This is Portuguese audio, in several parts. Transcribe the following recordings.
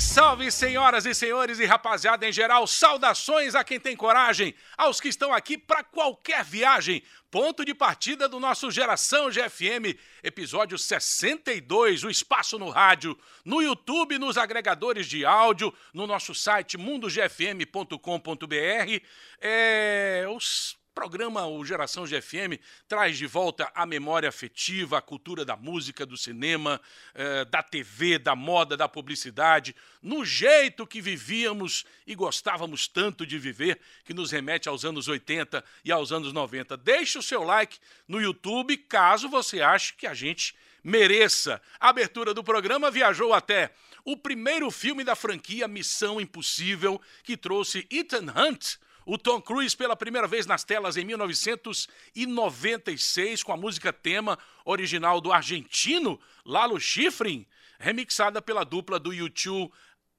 Salve, senhoras e senhores e rapaziada em geral. Saudações a quem tem coragem, aos que estão aqui para qualquer viagem. Ponto de partida do nosso Geração GFM, episódio 62, o espaço no rádio, no YouTube, nos agregadores de áudio, no nosso site mundogfm.com.br. É, os programa O Geração GFM traz de volta a memória afetiva, a cultura da música, do cinema, eh, da TV, da moda, da publicidade, no jeito que vivíamos e gostávamos tanto de viver, que nos remete aos anos 80 e aos anos 90. Deixe o seu like no YouTube caso você ache que a gente mereça. A abertura do programa viajou até o primeiro filme da franquia Missão Impossível, que trouxe Ethan Hunt o Tom Cruise pela primeira vez nas telas em 1996 com a música tema original do argentino Lalo Schifrin, remixada pela dupla do YouTube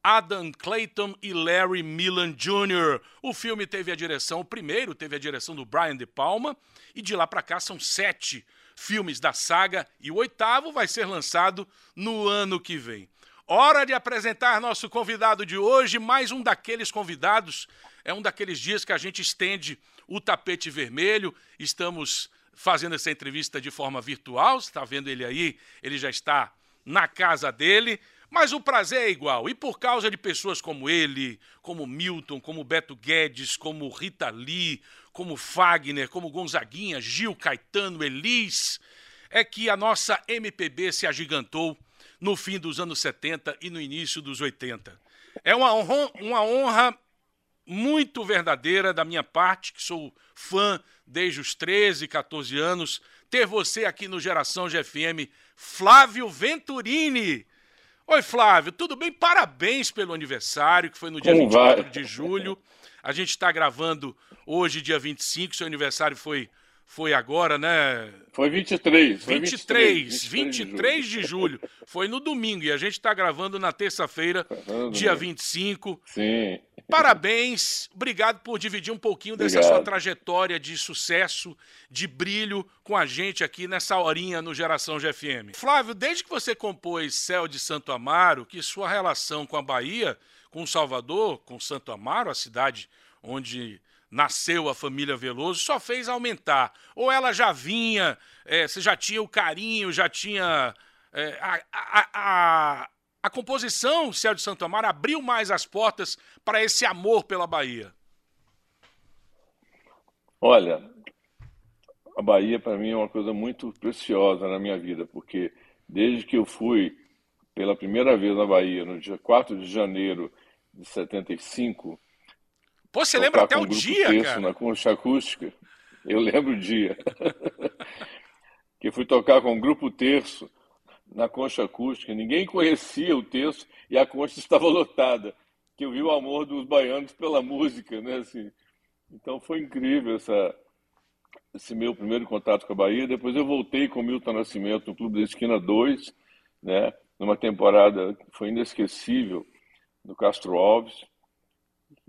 Adam Clayton e Larry Millan Jr. O filme teve a direção, o primeiro teve a direção do Brian De Palma, e de lá para cá são sete filmes da saga, e o oitavo vai ser lançado no ano que vem. Hora de apresentar nosso convidado de hoje, mais um daqueles convidados é um daqueles dias que a gente estende o tapete vermelho. Estamos fazendo essa entrevista de forma virtual. Você está vendo ele aí? Ele já está na casa dele. Mas o prazer é igual. E por causa de pessoas como ele, como Milton, como Beto Guedes, como Rita Lee, como Fagner, como Gonzaguinha, Gil Caetano, Elis, é que a nossa MPB se agigantou no fim dos anos 70 e no início dos 80. É uma honra, uma honra muito verdadeira da minha parte, que sou fã desde os 13, 14 anos, ter você aqui no Geração GFM, Flávio Venturini. Oi, Flávio, tudo bem? Parabéns pelo aniversário, que foi no dia Como 24 vai? de julho. A gente está gravando hoje, dia 25, seu aniversário foi foi agora, né? Foi 23. Foi 23, 23, 23 de, julho. de julho. Foi no domingo e a gente está gravando na terça-feira, dia 25. Sim. Parabéns, obrigado por dividir um pouquinho dessa obrigado. sua trajetória de sucesso, de brilho com a gente aqui nessa horinha no Geração GFM. Flávio, desde que você compôs Céu de Santo Amaro, que sua relação com a Bahia, com Salvador, com Santo Amaro, a cidade onde nasceu a família Veloso, só fez aumentar. Ou ela já vinha, é, você já tinha o carinho, já tinha é, a, a, a, a composição Céu de Santo Amaro abriu mais as portas para esse amor pela Bahia? Olha, a Bahia para mim é uma coisa muito preciosa na minha vida, porque desde que eu fui pela primeira vez na Bahia, no dia 4 de janeiro de 75, Pô, você lembra até o dia, terço, cara? Na concha acústica. Eu lembro o dia. que fui tocar com o grupo terço na concha acústica. Ninguém conhecia o terço e a concha estava lotada. Que eu vi o amor dos baianos pela música, né? Assim, então foi incrível essa, esse meu primeiro contato com a Bahia. Depois eu voltei com o Milton Nascimento no Clube da Esquina 2, né? numa temporada que foi inesquecível, no Castro Alves.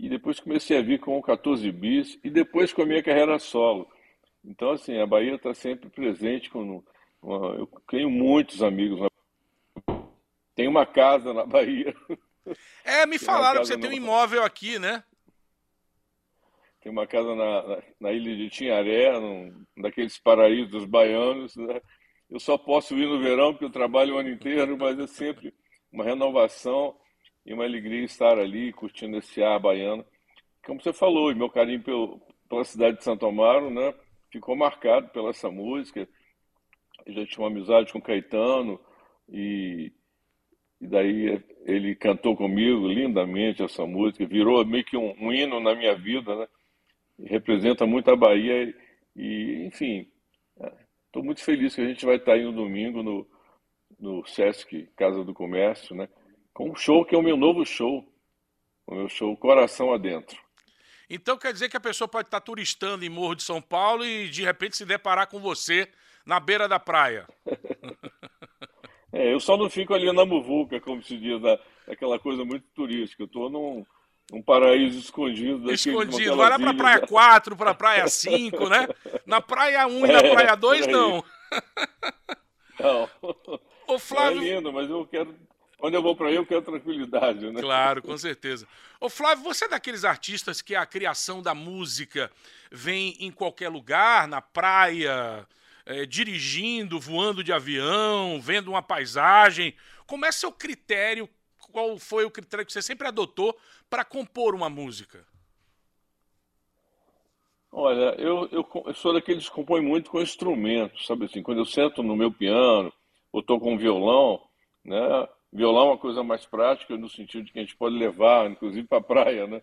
E depois comecei a vir com o 14 bis e depois com a minha carreira solo. Então, assim, a Bahia está sempre presente. Com, eu tenho muitos amigos. Na... Tem uma casa na Bahia. É, me falaram que você tem um imóvel aqui, né? Tem uma casa na, na, na ilha de Tinharé, num, daqueles paraísos dos baianos. Né? Eu só posso ir no verão, porque eu trabalho o ano inteiro, mas é sempre uma renovação e uma alegria estar ali curtindo esse ar baiano. Como você falou, e meu carinho pelo, pela cidade de Santo Amaro, né, ficou marcado pela essa música. Eu já tinha uma amizade com Caetano e, e daí ele cantou comigo lindamente essa música, virou meio que um, um hino na minha vida, né? E representa muito a Bahia e, enfim, estou é, muito feliz que a gente vai estar aí no domingo no, no Sesc Casa do Comércio, né? Com um show que é o meu novo show, o meu show Coração Adentro. Então quer dizer que a pessoa pode estar turistando em Morro de São Paulo e de repente se deparar com você na beira da praia. é, eu só não fico ali na muvuca, como se diz, da, aquela coisa muito turística. Eu estou num, num paraíso escondido. Escondido. Vai lá para a praia 4, para a praia 5, né? Na praia 1 e na é, praia 2, não. Não. Ô, Flávio... É lindo, mas eu quero Quando eu vou para aí, eu quero tranquilidade, né? Claro, com certeza. Ô Flávio, você é daqueles artistas que a criação da música vem em qualquer lugar, na praia, é, dirigindo, voando de avião, vendo uma paisagem. Como é seu critério? Qual foi o critério que você sempre adotou para compor uma música? Olha, eu, eu, eu, sou daqueles que compõem muito com instrumentos, sabe assim? Quando eu sento no meu piano, ou estou com violão, né? Violão é uma coisa mais prática no sentido de que a gente pode levar, inclusive para a praia, né?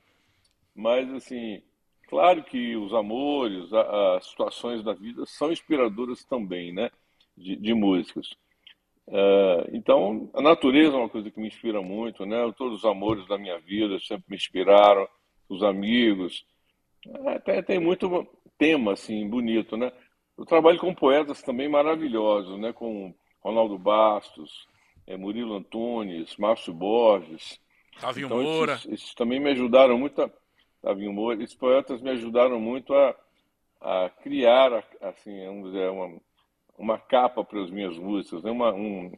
Mas assim, claro que os amores, as situações da vida são inspiradoras também, né? De, de músicas. Uh, então, a natureza é uma coisa que me inspira muito, né? Todos os amores da minha vida sempre me inspiraram, os amigos. É, tem, tem muito tema assim bonito, né? Eu trabalho com poetas também maravilhosos, né? Com Ronaldo Bastos, é, Murilo Antunes, Márcio Borges. Tavinho então, Moura. Esses, esses, também me ajudaram muito a. Tavinho Moura. Esses poetas me ajudaram muito a, a criar, assim, vamos dizer, uma, uma capa para as minhas músicas, né? uma, um,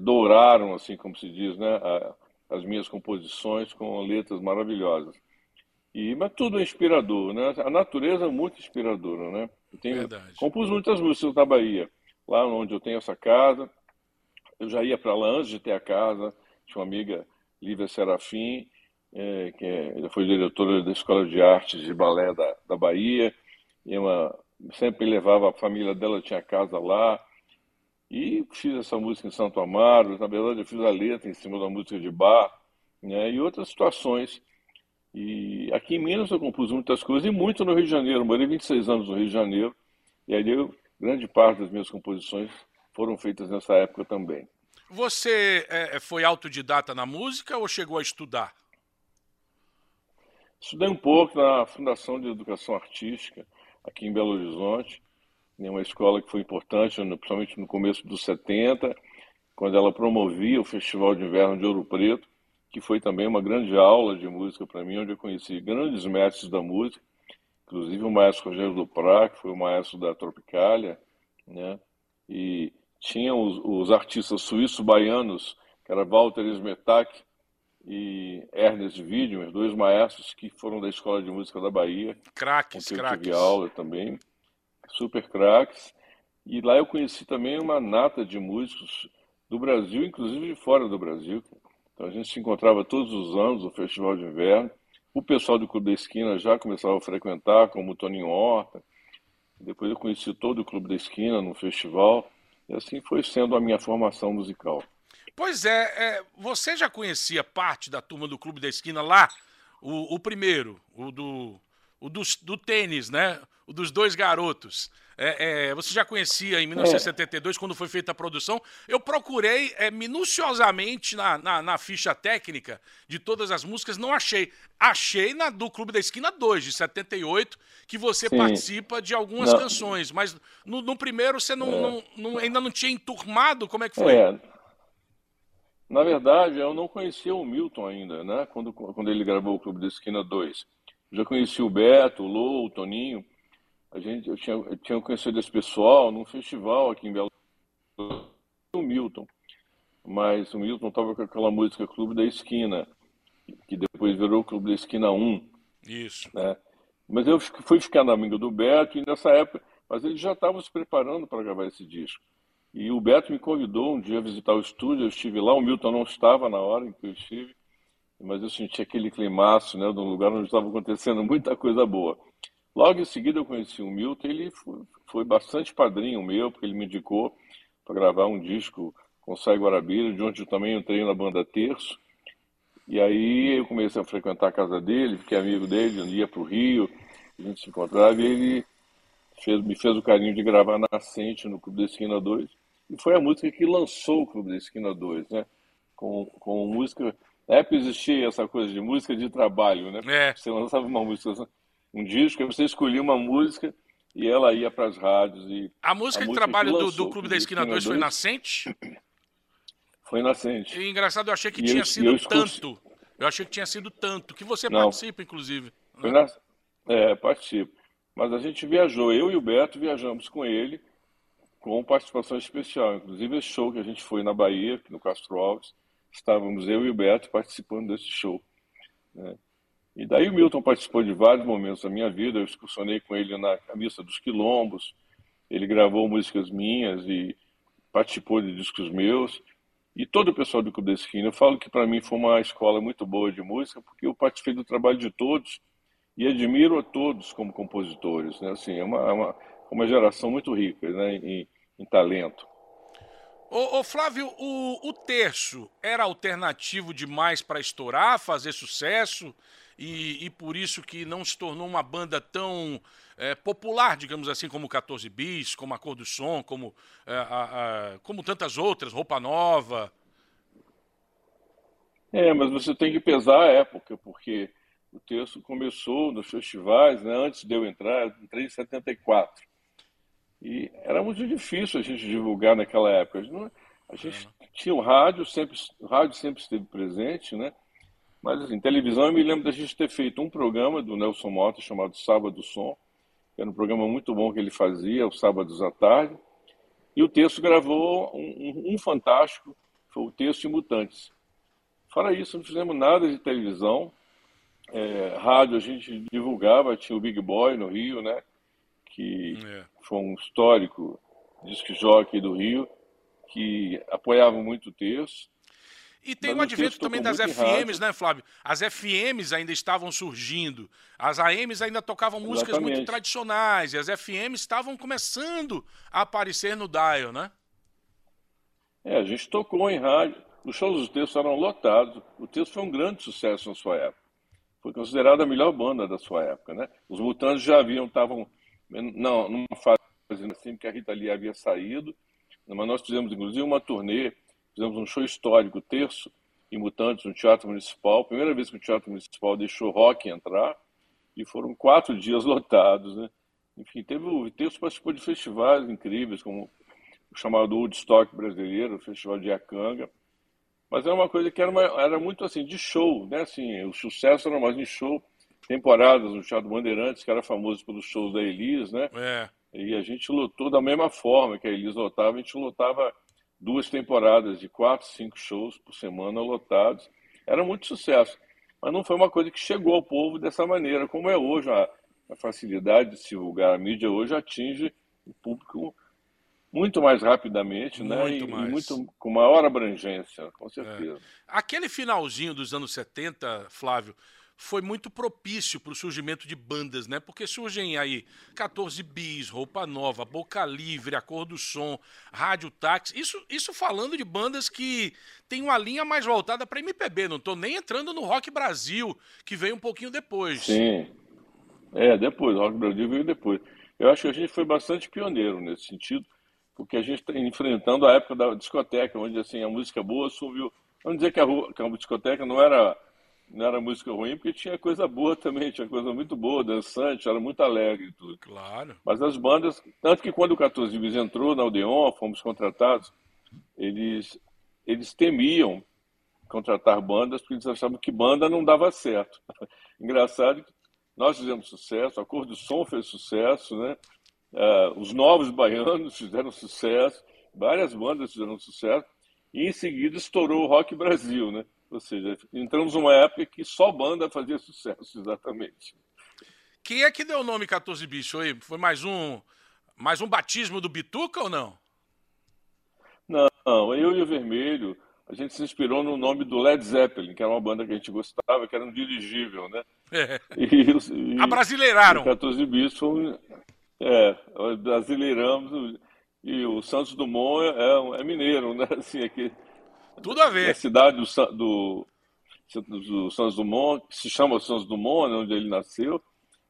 douraram, assim como se diz, né? A, as minhas composições com letras maravilhosas. E, mas tudo é inspirador, né? A natureza é muito inspiradora, né? Eu tenho, Verdade. compus muitas músicas na Bahia, lá onde eu tenho essa casa, eu já ia para lá antes de ter a casa. Tinha uma amiga, Lívia Serafim, é, que é, foi diretora da Escola de Artes de Balé da, da Bahia. E uma, sempre levava a família dela, tinha casa lá. E fiz essa música em Santo Amaro. Na verdade, eu fiz a letra em cima da música de bar né, e outras situações. E aqui em Minas eu compus muitas coisas e muito no Rio de Janeiro. Morei 26 anos no Rio de Janeiro. E aí eu, grande parte das minhas composições foram feitas nessa época também. Você é, é, foi autodidata na música ou chegou a estudar? Estudei um pouco na Fundação de Educação Artística, aqui em Belo Horizonte, em uma escola que foi importante, principalmente no começo dos 70, quando ela promovia o Festival de Inverno de Ouro Preto, que foi também uma grande aula de música para mim, onde eu conheci grandes mestres da música, inclusive o maestro Rogério Duprá, que foi o maestro da Tropicália, né? E tinha os, os artistas suíço-baianos, que era Walter Smetak e Ernest Widmer, dois maestros que foram da Escola de Música da Bahia. Craques, craques. tive aula também, super craques. E lá eu conheci também uma nata de músicos do Brasil, inclusive de fora do Brasil. Então a gente se encontrava todos os anos no Festival de Inverno. O pessoal do Clube da Esquina já começava a frequentar, como o Toninho Horta. Depois eu conheci todo o Clube da Esquina no festival. E assim foi sendo a minha formação musical. Pois é, é você já conhecia parte da turma do Clube da Esquina lá? O, o primeiro, o do, o do, do tênis, né? O dos dois garotos. É, é, você já conhecia em 1972, é. quando foi feita a produção. Eu procurei é, minuciosamente na, na, na, ficha técnica de todas as músicas, não achei. Achei na do Clube da Esquina 2, de 78, que você Sim. participa de algumas não. canções, mas no, no primeiro você não, é. não, não, ainda não tinha enturmado? Como é que foi? Na verdade, eu não conhecia o Milton ainda, né? Quando, quando ele gravou o Clube da Esquina 2. Já conheci o Beto, o Lou, o Toninho, a gente, eu, tinha, eu tinha conhecido esse pessoal num festival aqui em Belo o Milton. Mas o Milton estava com aquela música Clube da Esquina, que depois virou Clube da Esquina 1. Isso. Né? Mas eu fui ficar na amiga do Beto e nessa época, mas eles já estavam se preparando para gravar esse disco. E o Beto me convidou um dia a visitar o estúdio, eu estive lá, o Milton não estava na hora em que eu estive, mas eu senti aquele climaço, né, de um lugar onde estava acontecendo muita coisa boa. Logo em seguida eu conheci o Milton, ele foi, bastante padrinho meu, porque ele me indicou para gravar um disco com Sai Guarabira, de onde eu também entrei na banda Terço. E aí eu comecei a frequentar a casa dele, fiquei amigo dele, ia para o Rio, a gente se encontrava e ele fez, me fez o carinho de gravar Nascente no Clube da Esquina 2. E foi a música que lançou o Clube da Esquina 2, né? Com, com música. Na época existia essa coisa de música de trabalho, né? É. Você lançava uma música um disco, você escolhia uma música e ela ia para as rádios. E a música a de música trabalho do, do Clube da Esquina 2 foi Nascente? Foi Nascente. E engraçado, eu achei que e tinha eu, sido eu tanto. Eu achei que tinha sido tanto, que você Não. participa, inclusive. Foi na... É, participo. Mas a gente viajou, eu e o Beto viajamos com ele com participação especial. Inclusive, esse show que a gente foi na Bahia, no Castro Alves, estávamos eu e o Beto participando desse show. Né? E daí o Milton participou de vários momentos da minha vida. Eu excursionei com ele na Missa dos Quilombos. Ele gravou músicas minhas e participou de discos meus. E todo o pessoal do Clube da Esquina, eu falo que para mim foi uma escola muito boa de música, porque eu participei do trabalho de todos e admiro a todos como compositores. Né? Assim, é uma, é uma, uma geração muito rica né? em, em talento. Ô, ô, Flávio, o, o terço era alternativo demais para estourar, fazer sucesso? E, e por isso que não se tornou uma banda tão é, popular, digamos assim, como 14 Bis, como a Cor do Som, como, é, a, a, como tantas outras, Roupa Nova. É, mas você tem que pesar a época, porque o texto começou nos festivais, né, antes de eu entrar, eu entrei em 74. E era muito difícil a gente divulgar naquela época. A gente, a gente é. tinha o rádio, sempre, o rádio sempre esteve presente, né? Mas, assim, televisão, eu me lembro da gente ter feito um programa do Nelson Mota chamado Sábado Som, que era um programa muito bom que ele fazia, os sábados à tarde. E o texto gravou um, um, um fantástico, foi o texto de Mutantes. Fora isso, não fizemos nada de televisão. É, rádio a gente divulgava, tinha o Big Boy no Rio, né? Que é. foi um histórico disc jockey do Rio, que apoiava muito o texto. E tem o advento também das FMs, né, Flávio? As FMs ainda estavam surgindo. As AMs ainda tocavam músicas Exatamente. muito tradicionais. E as FMs estavam começando a aparecer no dial, né? É, a gente tocou em rádio. Os shows do Texto eram lotados. O Texto foi um grande sucesso na sua época. Foi considerada a melhor banda da sua época, né? Os Mutantes já haviam, estavam não, numa fase assim, que a Rita Lee havia saído. Mas nós fizemos, inclusive, uma turnê Fizemos um show histórico, terço, em Mutantes, no Teatro Municipal. Primeira vez que o Teatro Municipal deixou rock entrar. E foram quatro dias lotados, né? Enfim, teve o terço participou de festivais incríveis, como o chamado Woodstock brasileiro, o Festival de Acanga. Mas era uma coisa que era, uma, era muito assim, de show, né? Assim, o sucesso era mais de show. Temporadas no Teatro Bandeirantes, que era famoso pelos shows da Elis, né? É. E a gente lotou da mesma forma que a Elis lotava, a gente lotava duas temporadas de quatro, cinco shows por semana lotados. Era muito sucesso. Mas não foi uma coisa que chegou ao povo dessa maneira, como é hoje. A, a facilidade de se divulgar a mídia hoje atinge o público muito mais rapidamente, muito né? E, mais. E muito, com maior abrangência, com certeza. É. Aquele finalzinho dos anos 70, Flávio, foi muito propício para o surgimento de bandas, né? Porque surgem aí 14 bis, roupa nova, boca livre, a cor do som, rádio táxi. Isso, isso falando de bandas que tem uma linha mais voltada para MPB. Não estou nem entrando no Rock Brasil, que veio um pouquinho depois. Sim. É, depois, Rock Brasil veio depois. Eu acho que a gente foi bastante pioneiro nesse sentido, porque a gente está enfrentando a época da discoteca, onde assim, a música boa subiu. Vamos dizer que a, rua, que a discoteca não era não era música ruim, porque tinha coisa boa também, tinha coisa muito boa, dançante, era muito alegre e tudo. Claro. Mas as bandas, tanto que quando o 14 Bis entrou na Odeon, fomos contratados, eles, eles temiam contratar bandas, porque eles achavam que banda não dava certo. Engraçado que nós fizemos sucesso, a Cor do Som fez sucesso, né? Uh, os Novos Baianos fizeram sucesso, várias bandas fizeram sucesso, e em seguida estourou o Rock Brasil, né? Ou seja, entramos numa época que só banda fazia sucesso, exatamente. Quem é que deu o nome 14 Bicho aí? Foi mais um, mais um batismo do Bituca ou não? Não, eu e o Vermelho, a gente se inspirou no nome do Led Zeppelin, que era uma banda que a gente gostava, que era um dirigível, né? É. E, e, Abrasileiraram. 14 Bicho foi, é, brasileiramos, e o Santos Dumont é, é mineiro, né? Assim, aqui, tudo a ver. A cidade do, do, do Santos Dumont, que se chama Santos Dumont, né, onde ele nasceu,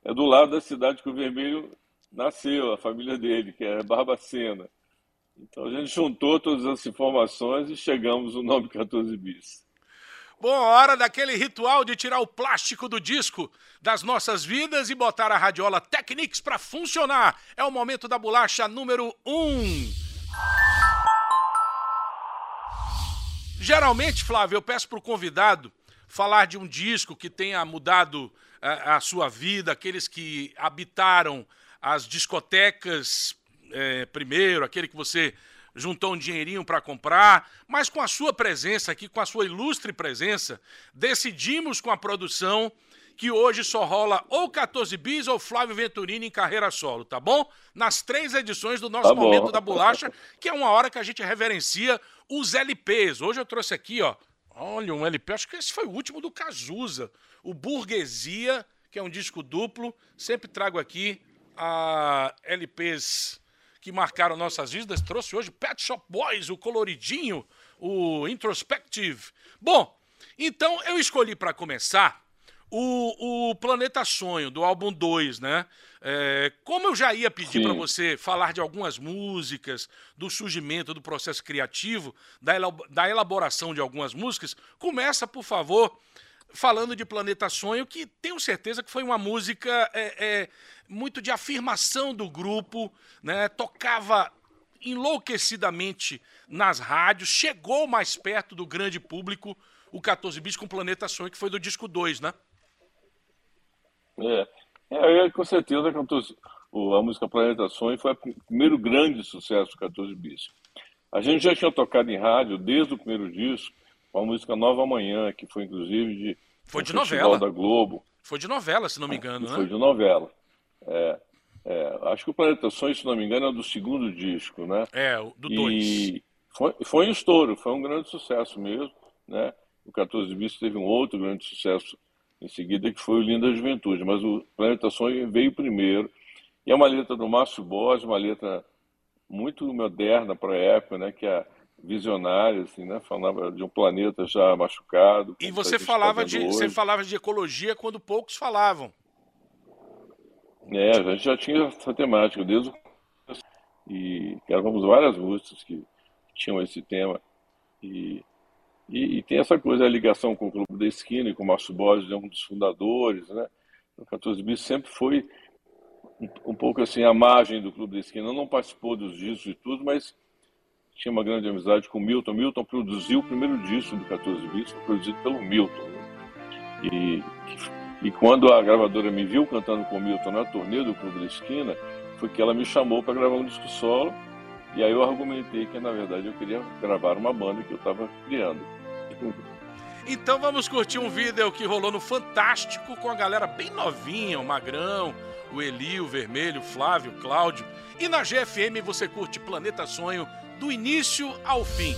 é do lado da cidade que o Vermelho nasceu, a família dele, que é Barbacena. Então a gente juntou todas as informações e chegamos no nome 14 bis. Bom, hora daquele ritual de tirar o plástico do disco das nossas vidas e botar a radiola Technics para funcionar. É o momento da bolacha número 1. Um. Geralmente, Flávio, eu peço para o convidado falar de um disco que tenha mudado a, a, sua vida, aqueles que habitaram as discotecas é, primeiro, aquele que você juntou um dinheirinho para comprar, mas com a sua presença aqui, com a sua ilustre presença, decidimos com a produção que hoje só rola ou 14 bis ou Flávio Venturini em carreira solo, tá bom? Nas três edições do nosso tá Momento da Bolacha, que é uma hora que a gente reverencia os LPs. Hoje eu trouxe aqui, ó, olha, um LP, acho que esse foi o último do Cazuza, o Burguesia, que é um disco duplo. Sempre trago aqui a LPs que marcaram nossas vidas. Trouxe hoje Pet Shop Boys, o coloridinho, o Introspective. Bom, então eu escolhi para começar o, o Planeta Sonho, do álbum 2, né? É, como eu já ia pedir para você falar de algumas músicas, do surgimento, do processo criativo, da, da elaboração de algumas músicas, começa, por favor, falando de Planeta Sonho, que tenho certeza que foi uma música é, é, muito de afirmação do grupo, né? Tocava enlouquecidamente nas rádios, chegou mais perto do grande público o 14 Bis com Planeta Sonho, que foi do disco 2, né? É, é com certeza a música Planeta Sonho foi o primeiro grande sucesso do 14 Bis. A gente já tinha tocado em rádio desde o primeiro disco, com a música Nova Manhã, que foi inclusive de foi de novela da Globo. Foi de novela, se não me engano, né? Foi de novela. É, é, acho que o Planeta Sonho, se não me engano, é do segundo disco, né? É, do 2. E foi, foi um estouro, foi um grande sucesso mesmo, né? O 14 Bis teve um outro grande sucesso em seguida, que foi o Linda Juventude. Mas o Planeta Sonho veio primeiro. E é uma letra do Márcio Borges, uma letra muito moderna para a época, né? Que é visionária, assim, né? Falava de um planeta já machucado. E você falava de você falava de ecologia quando poucos falavam. É, a gente já tinha essa temática desde o e gravamos várias músicas que tinham esse tema e e, e, tem essa coisa, a ligação com o Clube da Esquina com o Márcio Borges, é um dos fundadores, né? O 14 Bis sempre foi um, um, pouco assim à margem do Clube da Esquina. Não participou dos discos e tudo, mas tinha uma grande amizade com o Milton. Milton produziu o primeiro disco do 14 Bis, produzido pelo Milton. Né? E, e quando a gravadora me viu cantando com o Milton na turnê do Clube da Esquina, foi que ela me chamou para gravar um disco solo. E aí eu argumentei que, na verdade, eu queria gravar uma banda que eu estava criando. Então vamos curtir um vídeo que rolou no Fantástico com a galera bem novinha, o Magrão, o Eli, o Vermelho, o Flávio, o Cláudio. E na GFM você curte Planeta Sonho do início ao fim.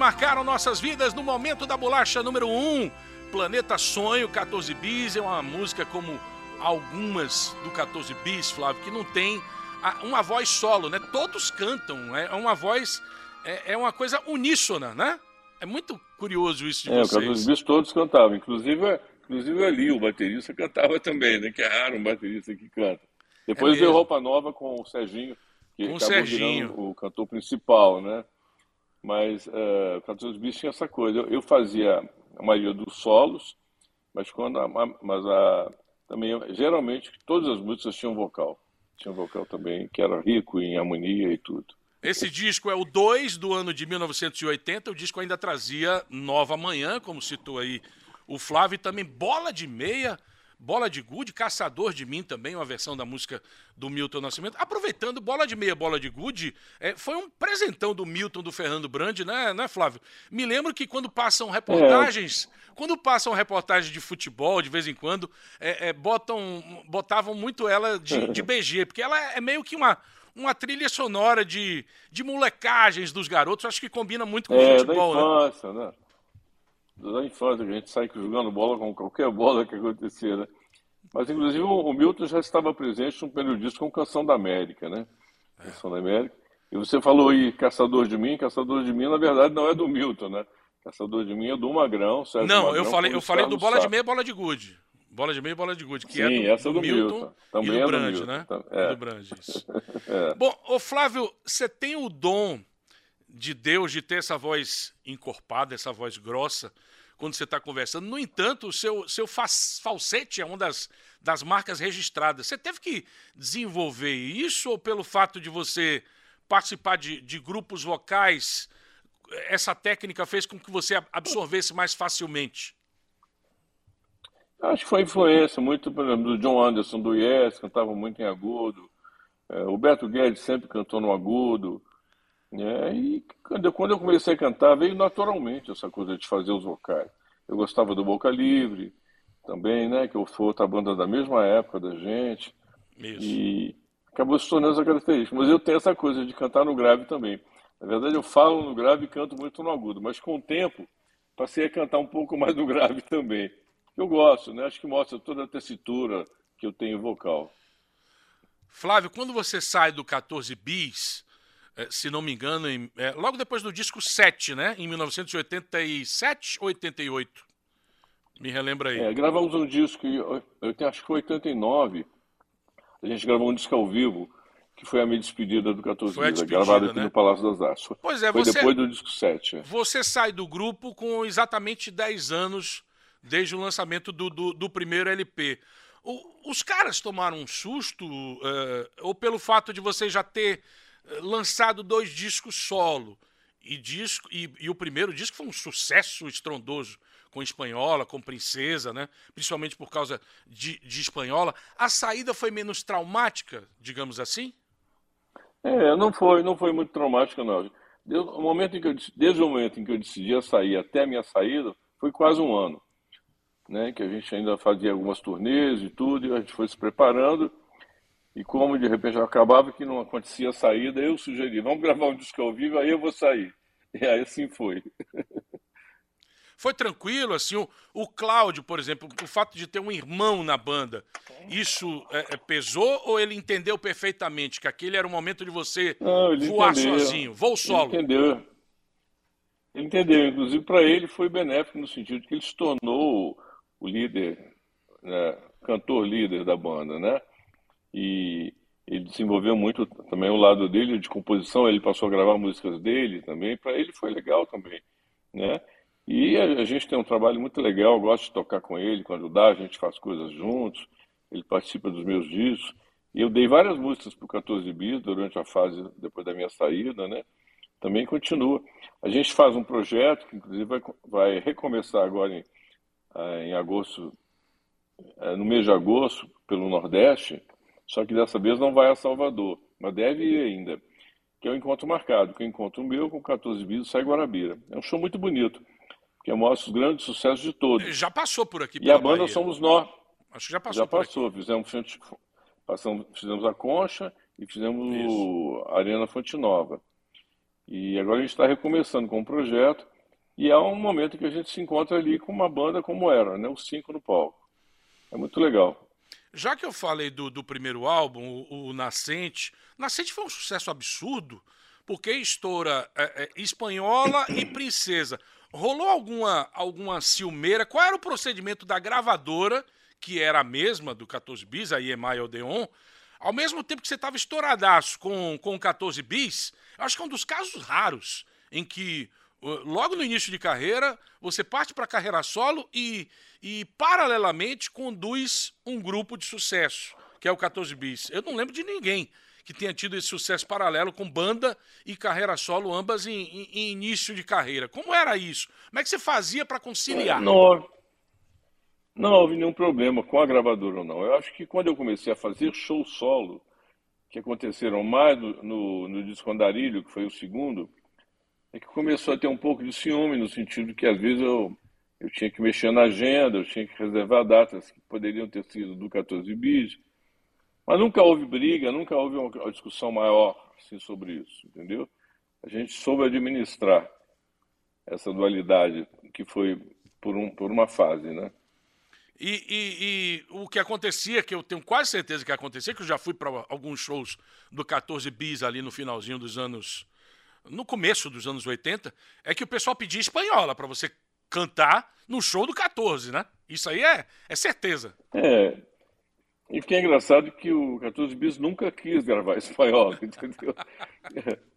Marcaram nossas vidas no momento da bolacha número 1. Planeta Sonho, 14 Bis, é uma música como algumas do 14 Bis, Flávio, que não tem uma voz solo, né? Todos cantam, é uma voz, é, é uma coisa uníssona, né? É muito curioso isso de é, vocês. É, os Bis todos cantavam, inclusive, inclusive ali o baterista cantava também, né? Que é raro um baterista que canta. Depois é veio Roupa Nova com o Serginho, que com acabou Serginho. o cantor principal, né? Mas uh, o 14 Bis tinha essa coisa. Eu, eu, fazia a maioria dos solos, mas quando a, mas a, também geralmente todas as músicas tinham vocal. Tinha vocal também que era rico em harmonia e tudo. Esse disco é o 2 do ano de 1980. O disco ainda trazia Nova Manhã, como citou aí o Flávio, e também Bola de Meia, Bola de Good, Caçador de Mim também, uma versão da música do Milton Nascimento. Aproveitando, Bola de Meia, Bola de Good, é, foi um presentão do Milton, do Fernando Brandi, né, né, Flávio? Me lembro que quando passam reportagens, é. quando passam reportagens de futebol, de vez em quando, é, é botam, botavam muito ela de, de BG, porque ela é meio que uma, uma trilha sonora de, de molecagens dos garotos, acho que combina muito com é, o futebol, da né? infância, né? né? Da infância, que a gente sai jogando bola com qualquer bola que acontecia, né? Mas, inclusive, o Milton já estava presente no periodista com Canção da América, né? Canção da América. E você falou aí, Caçador de Mim. Caçador de Mim, na verdade, não é do Milton, né? Caçador de Mim é do Magrão, Sérgio Não, Magrão, eu falei, eu falei do Bola de Meia, Bola de Gude. Bola de meia e bola de gude, que Sim, é do, essa do, do Milton, Milton. Também e do é Brand, do né? É. do Brand, isso. é. Bom, ô Flávio, você tem o dom de Deus de ter essa voz encorpada, essa voz grossa, quando você está conversando. No entanto, o seu, seu falsete é uma das, das marcas registradas. Você teve que desenvolver isso ou pelo fato de você participar de, de grupos vocais, essa técnica fez com que você absorvesse mais facilmente? Acho que foi influência muito, por exemplo, do John Anderson do Yes, cantava muito em agudo. É, o Beto Guedes sempre cantou no agudo. É, e quando eu, eu comecei a cantar, veio naturalmente essa coisa de fazer os vocais. Eu gostava do Boca Livre também, né? Que foi outra banda da mesma época da gente. Isso. E acabou se tornando essa característica. Mas eu tenho essa coisa de cantar no grave também. Na verdade, eu falo no grave e canto muito no agudo. Mas com o tempo, passei a cantar um pouco mais no grave também. Eu gosto, né? Acho que mostra toda a tessitura que eu tenho vocal. Flávio, quando você sai do 14 bis, se não me engano, em, é, logo depois do disco 7, né? Em 1987 ou 88? Me relembra aí. É, gravamos um disco, eu, eu acho que foi 89. A gente gravou um disco ao vivo, que foi a minha despedida do 14 foi gravado aqui né? no Palácio das Artes. Pois é, foi você, depois do disco 7. É. Você sai do grupo com exatamente 10 anos desde o lançamento do, do, do primeiro LP. O, os caras tomaram um susto, uh, ou pelo fato de você já ter lançado dois discos solo. E, disco, e, e, o primeiro disco foi um sucesso estrondoso com Espanhola, com Princesa, né? principalmente por causa de, de Espanhola. A saída foi menos traumática, digamos assim? É, não foi, não foi muito traumática, não. Desde o momento em que eu, desde o momento em que eu decidi sair até a minha saída, foi quase um ano. Né, que a gente ainda fazia algumas turnês e tudo, e a gente foi se preparando. E como de repente acabava que não acontecia a saída, eu sugeri, vamos gravar um disco ao vivo, aí eu vou sair. E aí assim foi. Foi tranquilo, assim, o, o Cláudio, por exemplo, o fato de ter um irmão na banda, isso é, é, pesou ou ele entendeu perfeitamente que aquele era o momento de você não, voar entendeu. sozinho, voo solo? Ele entendeu. Ele entendeu, inclusive para ele foi benéfico no sentido de que ele se tornou o líder, né, cantor líder da banda, né? E ele desenvolveu muito também o lado dele de composição, ele passou a gravar músicas dele também, para ele foi legal também, né? E a, a, gente tem um trabalho muito legal, gosto de tocar com ele, com ajudar, a gente faz coisas juntos, ele participa dos meus discos, e eu dei várias músicas para o 14 Bis durante a fase depois da minha saída, né? Também continua. A gente faz um projeto que inclusive vai, vai recomeçar agora em, ah, em agosto, eh, no mês de agosto, pelo Nordeste, só que dessa vez não vai a Salvador, mas deve ir ainda. Que é o encontro marcado, que é o encontro meu com 14 bis sai Guarabira. É um show muito bonito, que mostra os grandes sucessos de todos. Já passou por aqui. E a banda Bahia. somos nós. Acho que já passou. Já passou. Fizemos, passamos, fizemos a Concha e fizemos Isso. a Arena Fonte Nova. E agora a gente está recomeçando com o projeto e é um momento que a gente se encontra ali com uma banda como era, né? Os cinco no palco. É muito legal. Já que eu falei do, do primeiro álbum, o, o, Nascente, Nascente foi um sucesso absurdo, porque estoura é, é, espanhola e princesa. Rolou alguma, alguma ciumeira? Qual era o procedimento da gravadora, que era a mesma do 14 Bis, a EMI Odeon, ao mesmo tempo que você estava estouradaço com, com 14 Bis, acho que é um dos casos raros em que logo no início de carreira, você parte para a carreira solo e, e, paralelamente, conduz um grupo de sucesso, que é o 14 Bis. Eu não lembro de ninguém que tenha tido esse sucesso paralelo com banda e carreira solo, ambas em, em, em início de carreira. Como era isso? Como é que você fazia para conciliar? Não, não houve nenhum problema com a gravadora ou não. Eu acho que quando eu comecei a fazer show solo, que aconteceram mais no, no, no disco Andarilho, que foi o segundo, é que começou a ter um pouco de ciúme, no sentido que às vezes eu, eu tinha que mexer na agenda, eu tinha que reservar datas que poderiam ter sido do 14 bis, mas nunca houve briga, nunca houve uma discussão maior assim, sobre isso, entendeu? A gente soube administrar essa dualidade que foi por, um, por uma fase, né? E, e, e, o que acontecia, que eu tenho quase certeza que acontecia, que eu já fui para alguns shows do 14 bis ali no finalzinho dos anos no começo dos anos 80, é que o pessoal pedia espanhola para você cantar no show do 14, né? Isso aí é, é certeza. É. E que é engraçado que o 14 Bis nunca quis gravar espanhol, entendeu?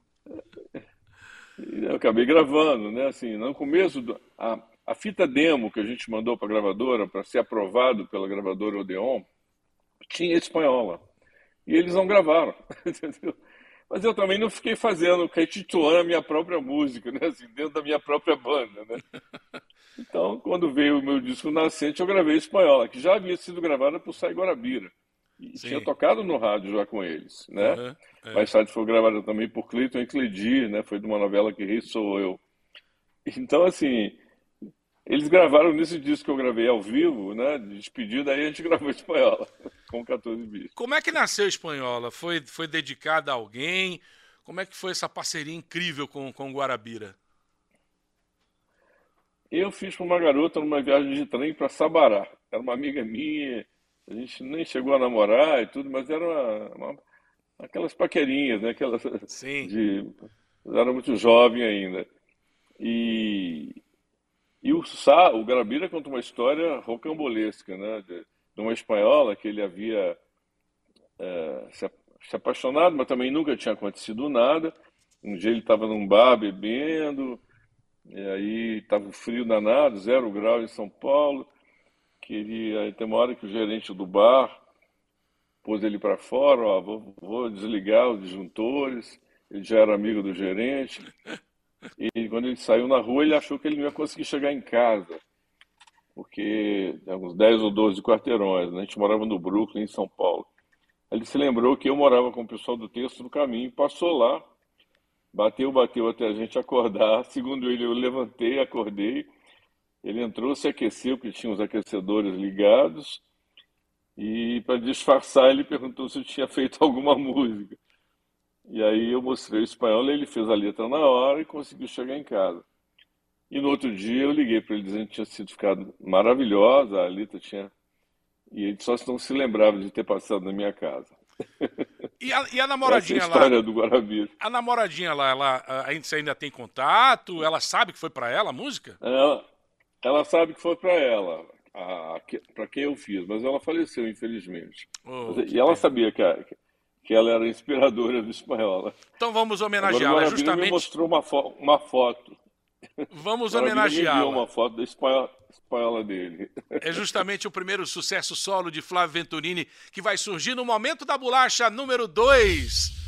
Eu acabei gravando, né? Assim, no começo, do, a, a fita demo que a gente mandou para a gravadora, para ser aprovado pela gravadora Odeon, tinha espanhola. E eles não gravaram, entendeu? Mas eu também não fiquei fazendo, retituando a minha própria música, né? Assim, dentro da minha própria banda, né? Então, quando veio o meu disco Nascente, eu gravei espanhola, que já havia sido gravada por Sai Guarabira. E Sim. tinha tocado no rádio já com eles, né? Uhum, é. Mais tarde foi gravada também por Cleiton e Cledir, né? Foi de uma novela que Rei Sou Eu. Então, assim, eles gravaram nesse disco que eu gravei ao vivo, né? De despedida, aí a gente gravou espanhola, com 14 bits. Como é que nasceu espanhola? Foi, foi dedicada a alguém? Como é que foi essa parceria incrível com, com Guarabira? Eu fiz para uma garota numa viagem de trem para Sabará. Era uma amiga minha, a gente nem chegou a namorar e tudo, mas era uma, uma aquelas paquerinhas, né? Aquelas Sim. De, era muito jovem ainda. E e o Sá, o Garabira conta uma história rocambolesca, né? De, de uma espanhola que ele havia é, se, se, apaixonado, mas também nunca tinha acontecido nada. Um dia ele estava num bar bebendo, e aí estava frio danado, zero grau em São Paulo. Queria, aí tem uma hora que o gerente do bar pôs ele para fora, ó, vou, vou desligar os disjuntores. Ele já era amigo do gerente. E quando ele saiu na rua, ele achou que ele não ia conseguir chegar em casa, porque tem uns 10 ou 12 quarteirões. Né? A gente morava no Brooklyn, em São Paulo. Ele se lembrou que eu morava com o pessoal do texto no caminho, passou lá, bateu, bateu até a gente acordar. Segundo ele, eu levantei, acordei. Ele entrou, se aqueceu, porque tinha os aquecedores ligados. E para disfarçar, ele perguntou se eu tinha feito alguma música. E aí eu mostrei o espanhol, ele fez a letra na hora e conseguiu chegar em casa. E no outro dia eu liguei para ele dizendo que tinha sido ficado maravilhosa, a letra tinha. E ele só não se lembrava de ter passado na minha casa. E a, e a namoradinha Essa é a história lá? do Guarabira. A namoradinha lá, ela, a gente ainda tem contato? Ela sabe que foi para ela a música? Ela, ela sabe que foi para ela, para quem eu fiz, mas ela faleceu, infelizmente. Oh, e ela sabia que a, que ela era inspiradora do espanhola. Então vamos homenageá-la. Justamente. me mostrou uma, fo uma foto. Vamos homenageá-la. uma foto da espanhola, espanhola dele. É justamente o primeiro sucesso solo de Flávio Venturini que vai surgir no momento da bolacha número 2.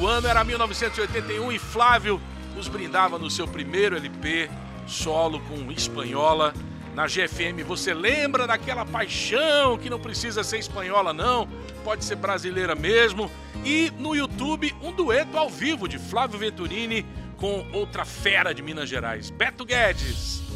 O ano era 1981 e Flávio nos brindava no seu primeiro LP solo com espanhola na GFM. Você lembra daquela paixão que não precisa ser espanhola, não? Pode ser brasileira mesmo. E no YouTube, um dueto ao vivo de Flávio Venturini com outra fera de Minas Gerais, Beto Guedes.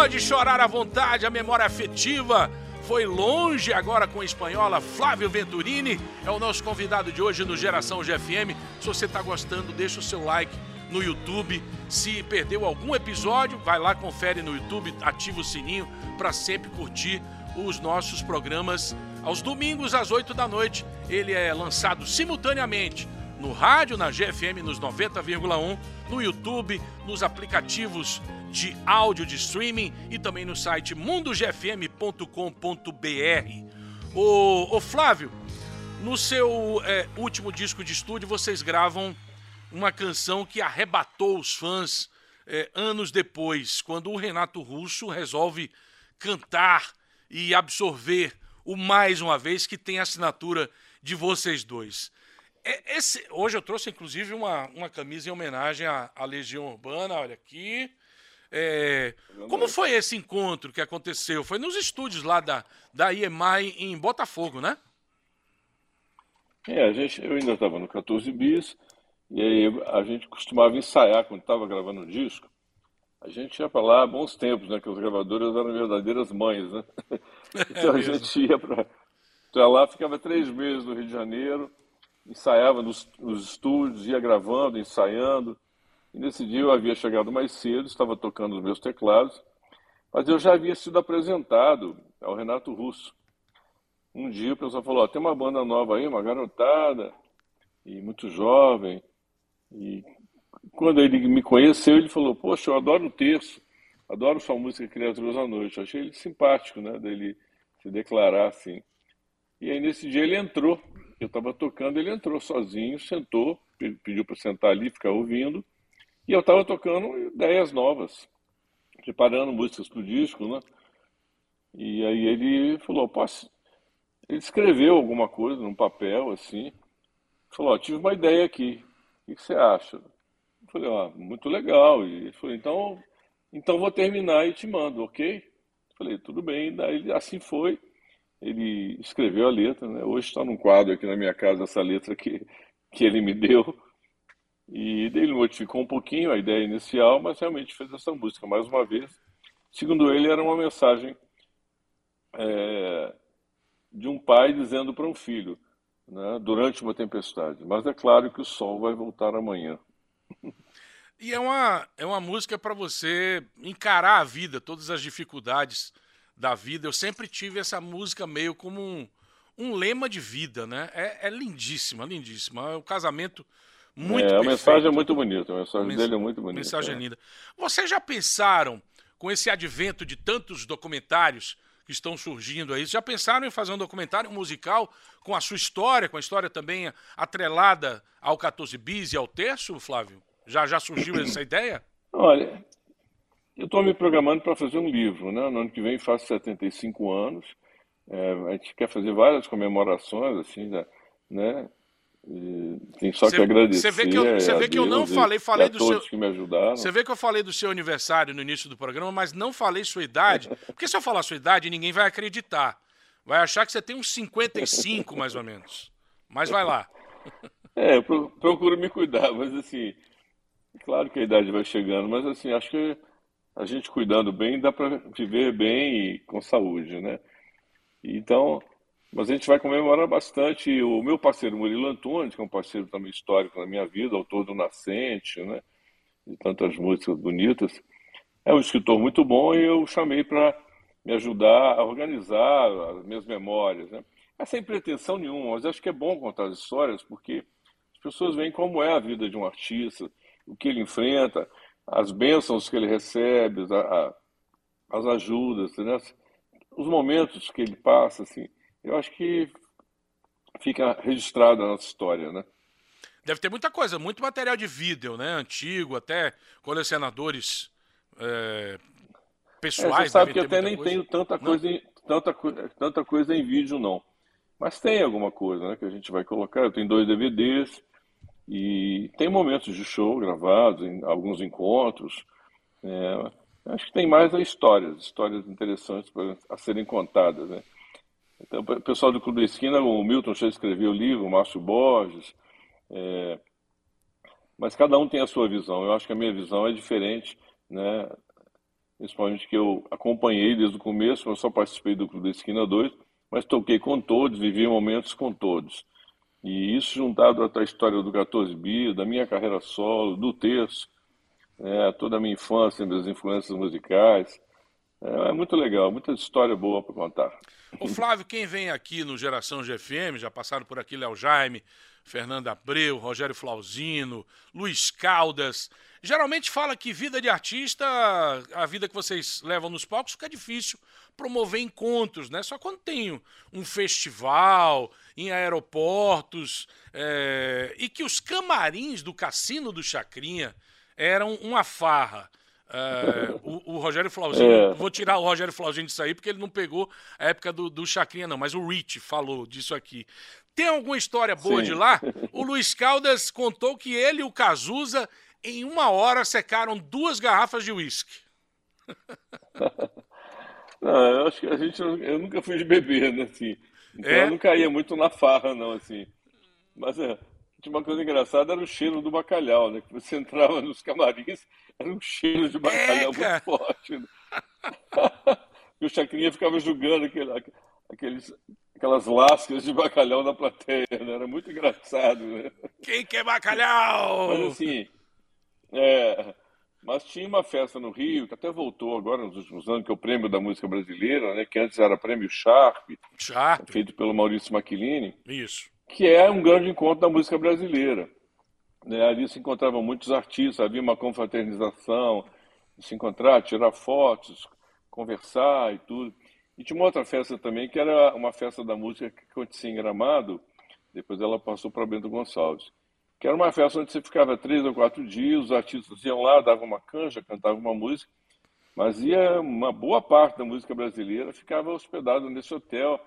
Pode chorar à vontade, a memória afetiva foi longe agora com a espanhola Flávio Venturini. É o nosso convidado de hoje no Geração GFM. Se você está gostando, deixa o seu like no YouTube. Se perdeu algum episódio, vai lá, confere no YouTube, ativa o sininho para sempre curtir os nossos programas aos domingos às 8 da noite. Ele é lançado simultaneamente no rádio, na GFM nos 90,1, no YouTube, nos aplicativos de áudio de streaming e também no site mundogfm.com.br. O, o Flávio, no seu é, último disco de estúdio, vocês gravam uma canção que arrebatou os fãs é, anos depois, quando o Renato Russo resolve cantar e absorver o mais uma vez que tem a assinatura de vocês dois. É, esse, hoje eu trouxe inclusive uma, uma camisa em homenagem à, à Legião Urbana, olha aqui. É, como foi esse encontro que aconteceu? Foi nos estúdios lá da, da IEMAI em Botafogo, né? É, a gente, eu ainda estava no 14 bis, e aí a gente costumava ensaiar quando estava gravando o disco. A gente ia para lá há bons tempos, né? Que as gravadoras eram verdadeiras mães, né? Então é a gente ia para lá, ficava três meses no Rio de Janeiro, ensaiava nos, nos estúdios, ia gravando, ensaiando. E nesse dia eu havia chegado mais cedo, estava tocando os meus teclados, mas eu já havia sido apresentado ao Renato Russo. Um dia o pessoal falou: oh, tem uma banda nova aí, uma garotada, e muito jovem. E quando ele me conheceu, ele falou: Poxa, eu adoro o terço, adoro sua música Criaturas à Noite. Eu achei ele simpático, né, dele se declarar assim. E aí nesse dia ele entrou, eu estava tocando, ele entrou sozinho, sentou, pediu para sentar ali, ficar ouvindo. E eu estava tocando ideias novas, preparando músicas para o disco, né? E aí ele falou, posso... Ele escreveu alguma coisa num papel, assim. Falou, tive uma ideia aqui. O que você acha? Eu falei, ah, muito legal. E ele falou, então, então vou terminar e te mando, ok? Eu falei, tudo bem. Daí assim foi. Ele escreveu a letra, né? Hoje está num quadro aqui na minha casa essa letra que, que ele me deu. E ele modificou um pouquinho a ideia inicial, mas realmente fez essa música mais uma vez. Segundo ele, era uma mensagem é, de um pai dizendo para um filho, né, durante uma tempestade. Mas é claro que o sol vai voltar amanhã. E é uma, é uma música para você encarar a vida, todas as dificuldades da vida. Eu sempre tive essa música meio como um, um lema de vida, né? É, é lindíssima, lindíssima. É o casamento muito é, a mensagem é muito bonita, a mensagem Mens dele é muito bonita. Mensagem é. linda. Vocês já pensaram, com esse advento de tantos documentários que estão surgindo aí, já pensaram em fazer um documentário musical com a sua história, com a história também atrelada ao 14 bis e ao terço, Flávio? Já, já surgiu essa ideia? Olha, eu estou me programando para fazer um livro, né? No ano que vem faço 75 anos. É, a gente quer fazer várias comemorações, assim, né? E tem só cê, que agradecer. Você vê que eu, você vê que eu não falei, falei do seu. Você vê que eu falei do seu aniversário no início do programa, mas não falei sua idade, porque se eu falar sua idade, ninguém vai acreditar. Vai achar que você tem uns 55, mais ou menos. Mas vai lá. É, eu procuro me cuidar, mas assim, claro que a idade vai chegando, mas assim, acho que a gente cuidando bem dá para viver bem e com saúde, né? Então, mas a gente vai comemorar bastante. O meu parceiro Murilo Antunes, que é um parceiro também histórico na minha vida, autor do Nascente, né? De tantas músicas bonitas. É um escritor muito bom e eu chamei para me ajudar a organizar as minhas memórias, né? É sem pretensão nenhuma, mas acho que é bom contar as histórias porque as pessoas veem como é a vida de um artista, o que ele enfrenta, as bênçãos que ele recebe, a, a, as ajudas, né? os momentos que ele passa, assim eu acho que fica registrada a nossa história, né? Deve ter muita coisa, muito material de vídeo, né? Antigo, até colecionadores é, pessoais. É, você sabe que eu até nem coisa. tenho tanta coisa, em, tanta, tanta coisa em vídeo, não. Mas tem alguma coisa né, que a gente vai colocar. Eu tenho dois DVDs e tem momentos de show gravados, em alguns encontros. É, acho que tem mais histórias, histórias interessantes para, a serem contadas, né? Então, o pessoal do Clube da Esquina, o Milton já escreveu o livro, o Márcio Borges, é... mas cada um tem a sua visão. Eu acho que a minha visão é diferente, né? principalmente que eu acompanhei desde o começo, eu só participei do Clube da Esquina 2, mas toquei com todos, vivi momentos com todos. E isso juntado à história do 14 Bi, da minha carreira solo, do terço, né? toda a minha infância, das influências musicais, é, é muito legal, muita história boa para contar. O Flávio, quem vem aqui no Geração GFM, já passaram por aqui Léo Jaime, Fernando Abreu, Rogério Flauzino, Luiz Caldas, geralmente fala que vida de artista, a vida que vocês levam nos palcos, fica difícil promover encontros, né? Só quando tem um festival, em aeroportos, é... e que os camarins do Cassino do Chacrinha eram uma farra. É, o, o, Rogério Flauzino, é. vou tirar o Rogério Flauzino disso aí, porque ele não pegou a época do, do Chacrinha, não, mas o Rich falou disso aqui. Tem alguma história boa Sim. de lá? O Luiz Caldas contou que ele e o Cazuza, em uma hora, secaram duas garrafas de uísque. Não, eu acho que a gente. Eu nunca fui de beber, né? Assim. Então é? eu não caía muito na farra, não, assim. Mas é. Uma coisa engraçada, era o cheiro do bacalhau, né? Que você entrava nos camarins, era um cheiro de bacalhau Eca! muito forte. Né? e o Chacrinha ficava julgando aquele, aqueles, aquelas lascas de bacalhau na plateia, né? Era muito engraçado, né? Quem quer bacalhau? Mas assim, é, mas tinha uma festa no Rio, que até voltou agora nos últimos anos, que é o Prêmio da Música Brasileira, né? Que antes era Prêmio Sharp, Sharp. feito pelo Maurício Maquilini. Isso que é um grande encontro da música brasileira. Né? Ali se encontravam muitos artistas, havia uma confraternização, se encontrar, tirar fotos, conversar e tudo. E tinha uma outra festa também, que era uma festa da música que acontecia em Gramado, depois ela passou para Bento Gonçalves, que era uma festa onde você ficava três ou quatro dias, os artistas iam lá, davam uma canja, cantavam uma música, mas ia uma boa parte da música brasileira ficava hospedada nesse hotel,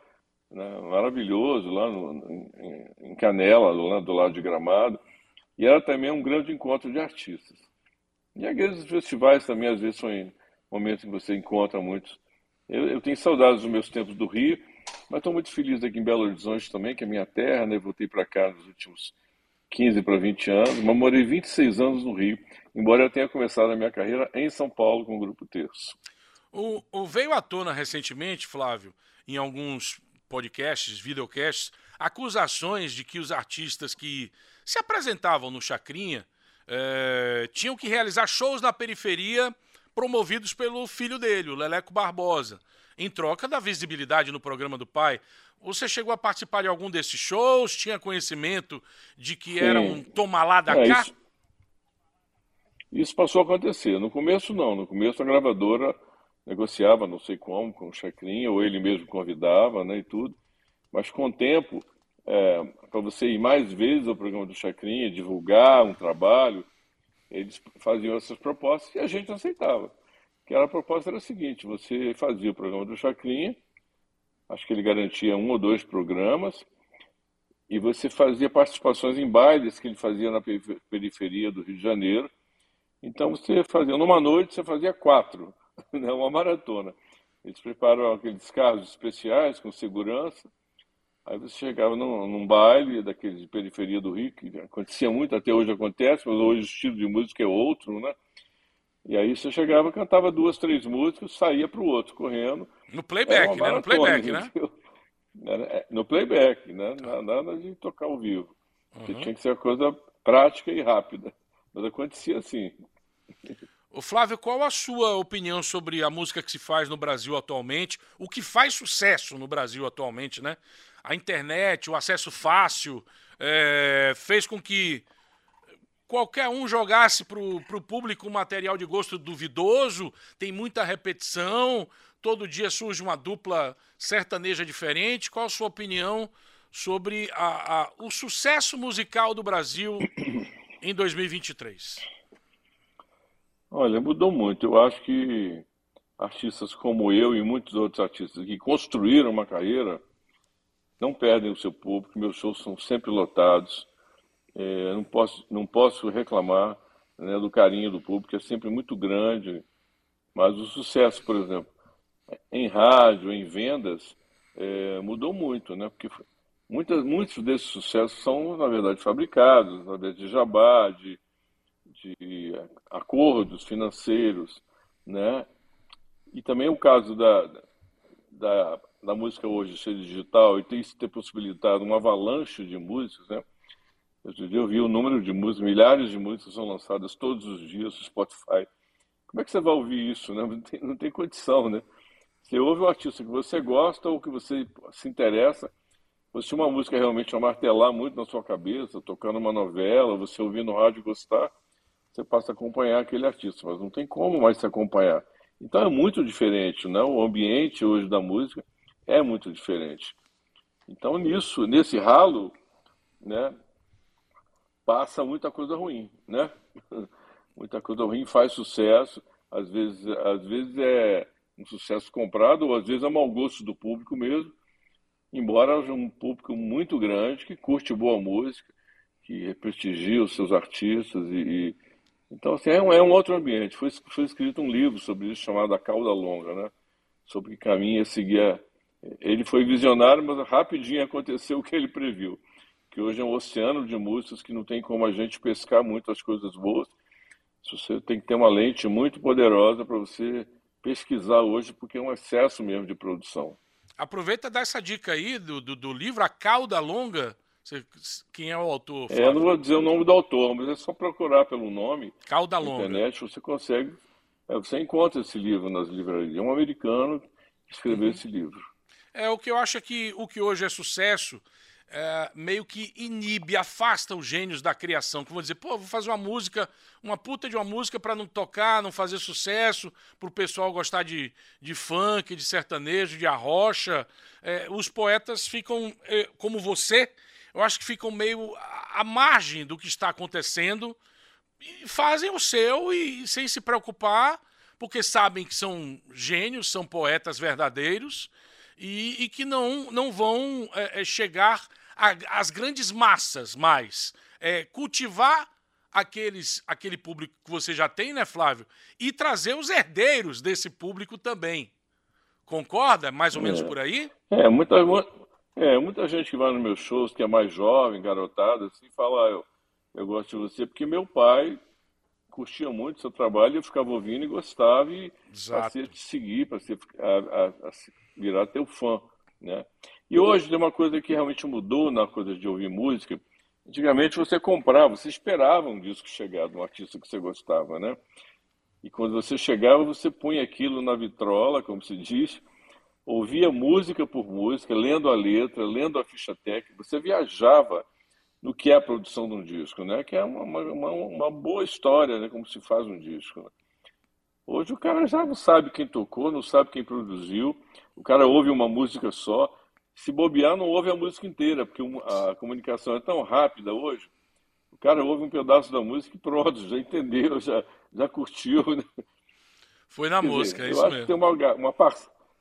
né, maravilhoso lá no, em, Canela, lá do lado de Gramado, e era também um grande encontro de artistas. E aqueles festivais também, às vezes, são momentos que você encontra muitos. Eu, eu tenho saudades dos meus tempos do Rio, mas estou muito feliz aqui em Belo Horizonte também, que é minha terra, né? Voltei para cá nos últimos 15 para 20 anos, mas morei 26 anos no Rio, embora eu tenha começado a minha carreira em São Paulo com o Grupo Terço. O, o veio à tona recentemente, Flávio, em alguns podcasts, videocasts, acusações de que os artistas que se apresentavam no Chacrinha é, tinham que realizar shows na periferia promovidos pelo filho dele, o Leleco Barbosa, em troca da visibilidade no programa do pai. Você chegou a participar de algum desses shows? Tinha conhecimento de que Sim. era um toma lá da é, cá? Isso, isso passou a acontecer. No começo, não. No começo, a gravadora negociava, não sei como, com o Chacrinha, ou ele mesmo convidava, né, e tudo. Mas com o tempo, é, para você ir mais vezes ao programa do Chacrinha, divulgar um trabalho, eles faziam essas propostas e a gente aceitava. Que a proposta era a seguinte: você fazia o programa do Chacrinha, acho que ele garantia um ou dois programas, e você fazia participações em bailes que ele fazia na periferia do Rio de Janeiro. Então você fazia, numa noite você fazia quatro, né, uma maratona. Eles prepararam aqueles carros especiais com segurança. Aí você chegava num, num baile daqueles de periferia do Rio, que acontecia muito, até hoje acontece, mas hoje o estilo de música é outro, né? E aí você chegava, cantava duas, três músicas, saía para o outro correndo. No playback, né? No playback, né? É, no playback, né? Nada de tocar ao vivo. Uhum. Tinha que ser uma coisa prática e rápida. Mas acontecia assim. O Flávio, qual a sua opinião sobre a música que se faz no Brasil atualmente? O que faz sucesso no Brasil atualmente, né? A internet, o acesso fácil, é, fez com que qualquer um jogasse para o público um material de gosto duvidoso, tem muita repetição, todo dia surge uma dupla sertaneja diferente. Qual a sua opinião sobre a, a, o sucesso musical do Brasil em 2023? Olha, mudou muito. Eu acho que artistas como eu e muitos outros artistas que construíram uma carreira não perdem o seu público. Meus shows são sempre lotados. É, não, posso, não posso reclamar né, do carinho do público, é sempre muito grande. Mas o sucesso, por exemplo, em rádio, em vendas, é, mudou muito, né? Porque muitas, muitos desses sucessos são, na verdade, fabricados, através de jabá, de de acordos financeiros, né? E também o caso da, da, da música hoje ser digital e ter, ter possibilitado uma avalanche de músicas, né? Eu vi o número de músicas, milhares de músicas são lançadas todos os dias no Spotify. Como é que você vai ouvir isso, né? Não tem, não tem condição, né? Você ouve um artista que você gosta ou que você se interessa, se uma música realmente martelar muito na sua cabeça, tocando uma novela, você ouvir no rádio e gostar, você passa a acompanhar aquele artista, mas não tem como mais se acompanhar. Então é muito diferente, né? O ambiente hoje da música é muito diferente. Então nisso, nesse ralo, né, passa muita coisa ruim, né? muita coisa ruim faz sucesso, às vezes, às vezes é um sucesso comprado, ou às vezes é mau gosto do público mesmo, embora haja um público muito grande que curte boa música, que prestigia os seus artistas e, então, assim, é um, é um outro ambiente. Foi, foi escrito um livro sobre isso chamado A Cauda Longa, né? Sobre que caminho ia seguir. Ele foi visionário, mas rapidinho aconteceu o que ele previu. Que hoje é um oceano de músicas que não tem como a gente pescar muitas coisas boas. Você tem que ter uma lente muito poderosa para você pesquisar hoje, porque é um excesso mesmo de produção. Aproveita dar essa dica aí do, do, do livro A Cauda Longa você, quem é o autor? É, não vou dizer o nome do autor, mas é só procurar pelo nome Calda na internet, você consegue. É, você encontra esse livro nas livrarias. É um americano que escreveu uhum. esse livro. É o que eu acho é que o que hoje é sucesso é, meio que inibe, afasta os gênios da criação. Que vão dizer, pô, vou fazer uma música, uma puta de uma música para não tocar, não fazer sucesso, para o pessoal gostar de, de funk, de sertanejo, de arrocha. É, os poetas ficam, é, como você, eu acho que ficam meio à margem do que está acontecendo e fazem o seu e sem se preocupar, porque sabem que são gênios, são poetas verdadeiros e, e que não, não vão é, é chegar às grandes massas mais. É, cultivar aqueles, aquele público que você já tem, né, Flávio? E trazer os herdeiros desse público também. Concorda? Mais ou menos é. por aí? É, muita, é, muita gente que vai nos meus shows, que é mais jovem, garotada, assim, fala, ah, eu, eu gosto de você, porque meu pai curtia muito o seu trabalho, eu ficava ouvindo e gostava e passei a te seguir, passei a, a, a, virar teu fã, né? E hoje tem uma coisa que realmente mudou na coisa de ouvir música. Antigamente você comprava, você esperava um disco chegar de um artista que você gostava, né? E quando você chegava, você punha aquilo na vitrola, como se diz, ouvia música por música, lendo a letra, lendo a ficha técnica, você viajava no que é a produção de um disco, né? Que é uma, uma, uma boa história, né? Como se faz um disco. Né? Hoje o cara já não sabe quem tocou, não sabe quem produziu, o cara ouve uma música só. Se bobear, não ouve a música inteira, porque a comunicação é tão rápida hoje. O cara ouve um pedaço da música e pronto, já entendeu, já, já curtiu. Né? Foi na Quer música, dizer, é isso eu mesmo. Acho que tem uma, uma,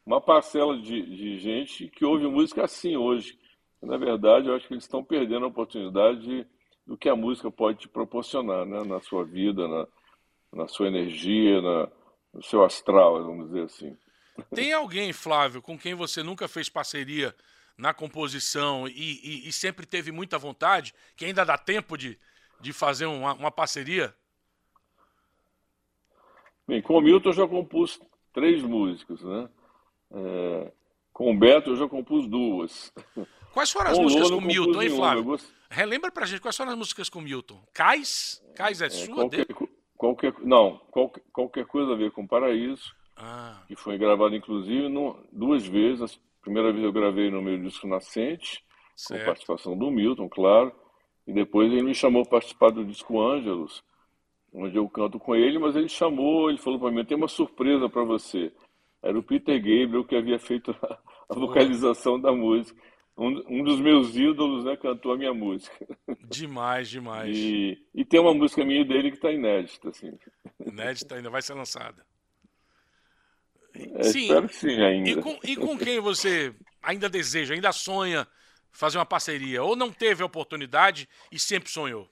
uma parcela de, de gente que ouve música assim hoje. Na verdade, eu acho que eles estão perdendo a oportunidade de, do que a música pode te proporcionar né? na sua vida, na, na sua energia, na, no seu astral, vamos dizer assim. Tem alguém, Flávio, com quem você nunca fez parceria na composição e, e, e sempre teve muita vontade, que ainda dá tempo de, de fazer uma, uma parceria? Bem, com o Milton eu já compus três músicas, né? É, com o Beto eu já compus duas. Quais foram as músicas com Milton, hein, Flávio? Gost... Relembra pra gente quais foram as músicas com Milton. Cais? Cais é, é sua qualquer, dele? Qualquer, não, qualquer, qualquer coisa a ver com Paraíso, ah. que foi gravado inclusive no, duas vezes. A primeira vez eu gravei no meu disco Nascente, certo. com participação do Milton, claro. E depois ele me chamou para participar do disco Ângelos, onde eu canto com ele, mas ele chamou, ele falou para mim, tem uma surpresa para você. Era o Peter Gabriel que havia feito a, a vocalização da música. Um, um, dos meus ídolos, né, cantou a minha música. Demais, demais. E, e tem uma música minha dele que está inédita, assim. Inédita, ainda vai ser lançada. É, sim. Espero que sim ainda. E com, e com quem você ainda deseja, ainda sonha fazer uma parceria? Ou não teve a oportunidade e sempre sonhou?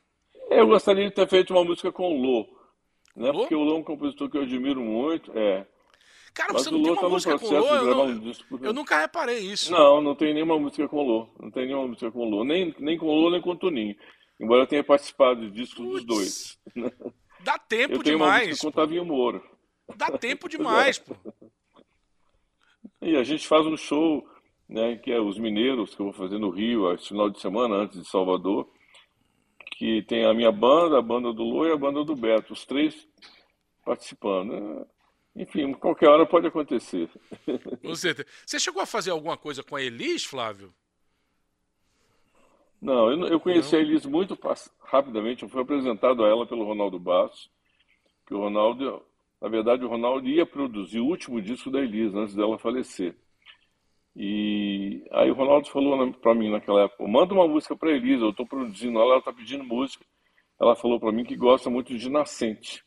Eu gostaria de ter feito uma música com o Lô. Né? Lô? Porque o Lô é um compositor que eu admiro muito. É. Cara, Mas você não tem uma tá música com o Lô? Eu, não, um disco, eu nunca reparei isso. Não, não tem nenhuma música com o Lô. Não tem nenhuma música com o Lô. Nem, nem com o Lô, nem com o Toninho. Embora eu tenha participado de discos Puts, dos dois. Dá tempo eu tenho demais. Uma música com o Tavinho Moura. Dá tempo demais, pô. E a gente faz um show, né, que é os mineiros, que eu vou fazer no Rio, esse final de semana, antes de Salvador, que tem a minha banda, a banda do Lô e a banda do Beto, os três participando. Enfim, qualquer hora pode acontecer. Você, você chegou a fazer alguma coisa com a Elis, Flávio? Não, eu, eu conheci Não. a Elis muito rapidamente. Eu fui apresentado a ela pelo Ronaldo Bastos, que o Ronaldo na verdade, o Ronaldo ia produzir o último disco da Elisa antes dela falecer. E aí o Ronaldo falou para mim naquela época: manda uma música para Elisa, eu estou produzindo ela, ela está pedindo música. Ela falou para mim que gosta muito de Nascente.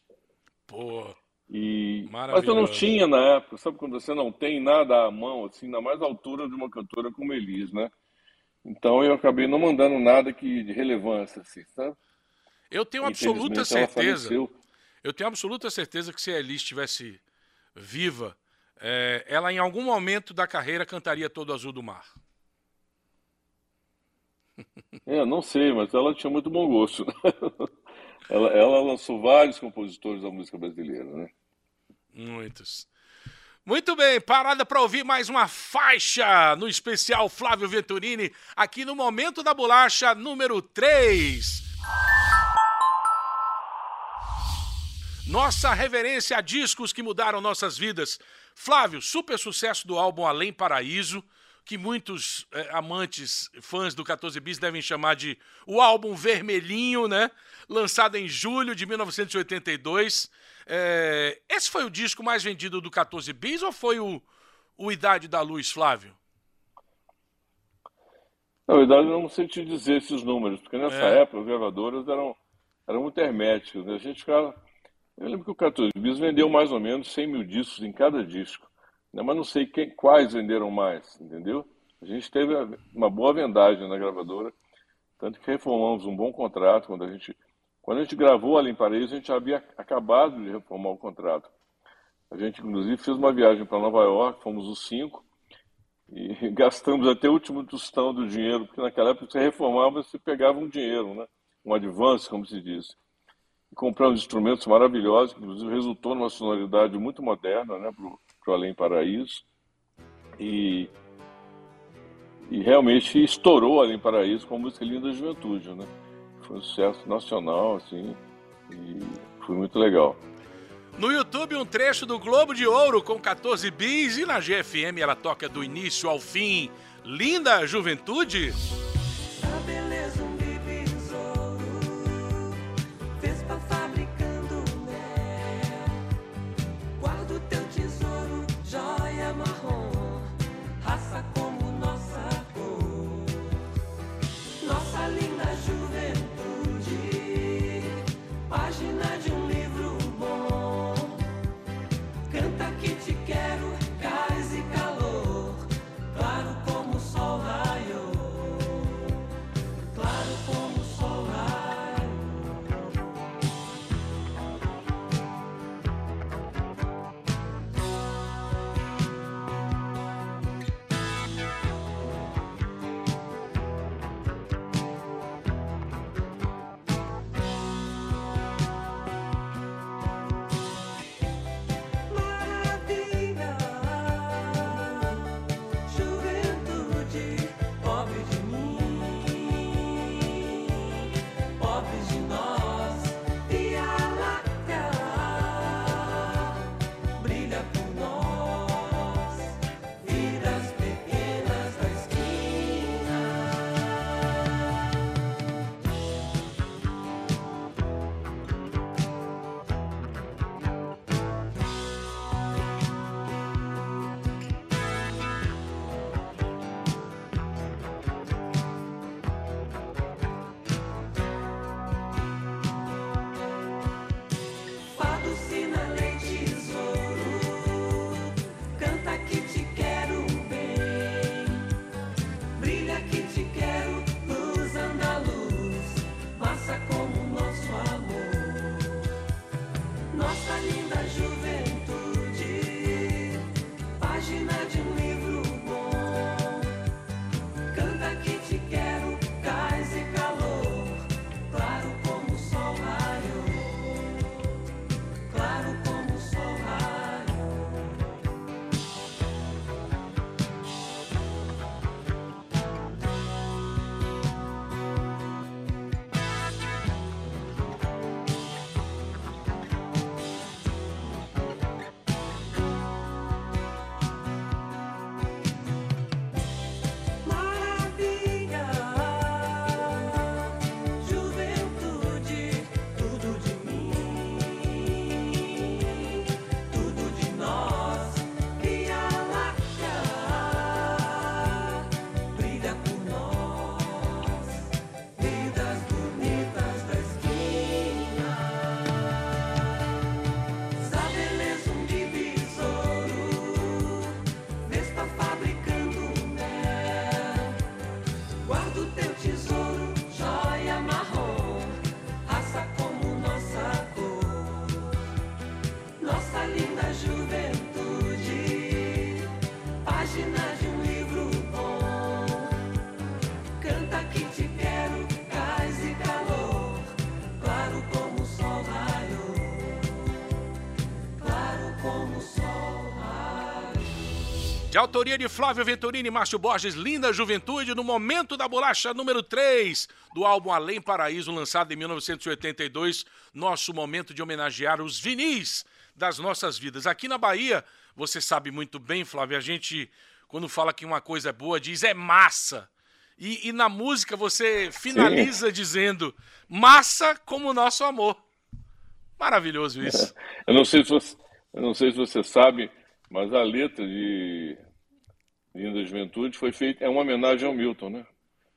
Pô. E... Mas eu não tinha na época, sabe quando você não tem nada à mão, assim, na mais altura de uma cantora como Elis, né? Então eu acabei não mandando nada que de relevância, assim, sabe? Eu tenho absoluta certeza. Eu tenho absoluta certeza que se a Elis estivesse viva, é, ela em algum momento da carreira cantaria Todo Azul do Mar. É, não sei, mas ela tinha muito bom gosto. Né? Ela, ela lançou vários compositores da música brasileira, né? Muitos. Muito bem, parada para ouvir mais uma faixa no especial Flávio Venturini, aqui no Momento da Bolacha número 3. Nossa reverência a discos que mudaram nossas vidas. Flávio, super sucesso do álbum Além Paraíso, que muitos é, amantes, fãs do 14 Bis devem chamar de o álbum vermelhinho, né? Lançado em julho de 1982. É, esse foi o disco mais vendido do 14 Bis ou foi o, o Idade da Luz, Flávio? Na verdade, eu não sei te dizer esses números, porque nessa é. época as gravadoras eram, eram muito herméticas. Né? A gente ficava eu lembro que o 14 Bis vendeu mais ou menos 100 mil discos em cada disco, né? mas não sei quem, quais venderam mais, entendeu? A gente teve uma boa vendagem na gravadora, tanto que reformamos um bom contrato. Quando a gente, quando a gente gravou ali em Paris, a gente havia acabado de reformar o contrato. A gente, inclusive, fez uma viagem para Nova York, fomos os cinco, e gastamos até o último tostão do dinheiro, porque naquela época você reformava, você pegava um dinheiro, né? um advance, como se diz compramos instrumentos maravilhosos, que inclusive resultou numa sonoridade muito moderna né, para o Além Paraíso. E, e realmente estourou Além Paraíso com a música Linda Juventude. Né? Foi um sucesso nacional, assim, e foi muito legal. No YouTube, um trecho do Globo de Ouro com 14 bis e na GFM ela toca do início ao fim. Linda Juventude. De autoria de Flávio Venturini e Márcio Borges, Linda Juventude, no momento da bolacha número 3 do álbum Além Paraíso, lançado em 1982. Nosso momento de homenagear os vinis das nossas vidas. Aqui na Bahia, você sabe muito bem, Flávio, a gente, quando fala que uma coisa é boa, diz é massa. E, e na música você finaliza Sim. dizendo massa como o nosso amor. Maravilhoso isso. Eu não sei se você, eu não sei se você sabe mas a letra de Linda Juventude foi feita, é uma homenagem ao Milton, né?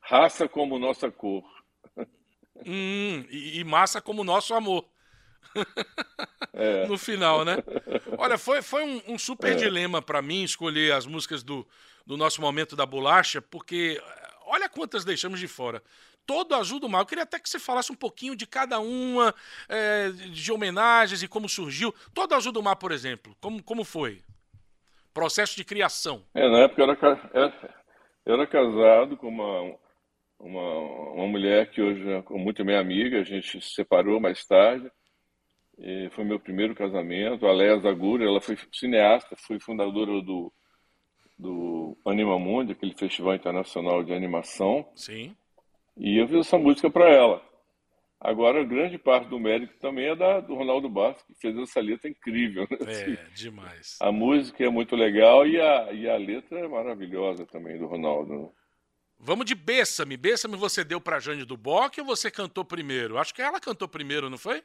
Raça como nossa cor. Hum, e, e massa como nosso amor. É. no final, né? Olha, foi, foi um, um super é. dilema para mim escolher as músicas do, do nosso momento da bolacha, porque olha quantas deixamos de fora. Todo Azul do Mar. Eu queria até que você falasse um pouquinho de cada uma, é, de homenagens e como surgiu. Todo Azul do Mar, por exemplo, como, como foi? Processo de criação. É, na época eu era, era, eu era casado com uma, uma, uma mulher que hoje é muito minha amiga, a gente se separou mais tarde. Foi meu primeiro casamento. A Léa Zagura, ela foi cineasta, foi fundadora do, do Anima Mundi, aquele festival internacional de animação. Sim. E eu fiz essa música para ela. Agora, grande parte do mérito também é da, do Ronaldo Bastos, que fez essa letra incrível. Né? É, demais. A música é muito legal e a, e a letra é maravilhosa também, do Ronaldo. Né? Vamos de Bessame. Bessame você deu pra Jane do Bock ou você cantou primeiro? Acho que ela cantou primeiro, não foi?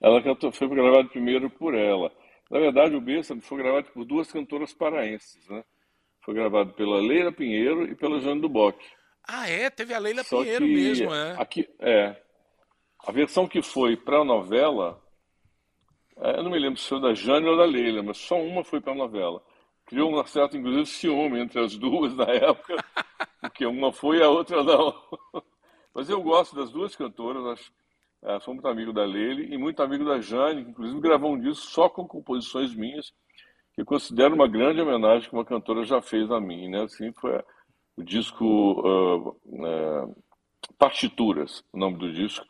Ela cantou, foi gravado primeiro por ela. Na verdade, o Bessame foi gravado por duas cantoras paraenses, né? Foi gravado pela Leila Pinheiro e pela Jane do Bock. Ah, é? Teve a Leila Só Pinheiro mesmo, é. Aqui, é. A versão que foi para a novela, é, eu não me lembro se foi da Jane ou da Leila, mas só uma foi para a novela. Criou um certo, inclusive, ciúme entre as duas na época, porque uma foi e a outra não. Mas eu gosto das duas cantoras, acho, é, sou muito amigo da Leila e muito amigo da Jane, que inclusive gravou um disco só com composições minhas, que eu considero uma grande homenagem que uma cantora já fez a mim, né? Assim, foi o disco uh, uh, Partituras, o nome do disco,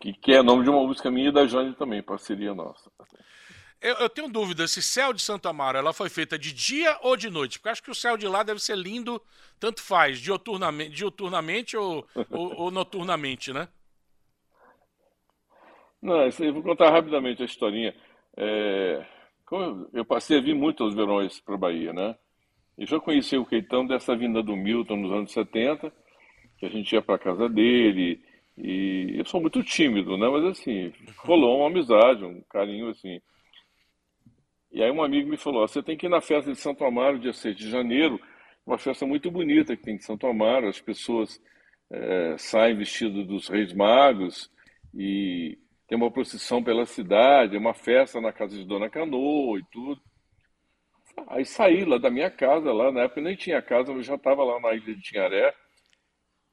que, que é nome de uma música minha e da Jane também, parceria nossa. Eu, eu, tenho dúvida se Céu de Santo Amaro ela foi feita de dia ou de noite, porque acho que o céu de lá deve ser lindo, tanto faz, dioturnamente, dioturnamente ou, ou, ou noturnamente, né? Não, isso aí, vou contar rapidamente a historinha. É, eu, passei a vir muito aos verões para Bahia, né? E já conheci o Keitão dessa vinda do Milton nos anos 70, que a gente ia para casa dele, e eu sou muito tímido, né? Mas assim, rolou uma amizade, um carinho assim. E aí um amigo me falou, você tem que ir na festa de Santo Amaro, dia 6 de janeiro, uma festa muito bonita que tem de Santo Amaro, as pessoas é, saem vestidas dos reis magos e tem uma procissão pela cidade, é uma festa na casa de Dona Canoa e tudo. Aí saí lá da minha casa, lá na época nem tinha casa, mas já estava lá na ilha de Tinharé.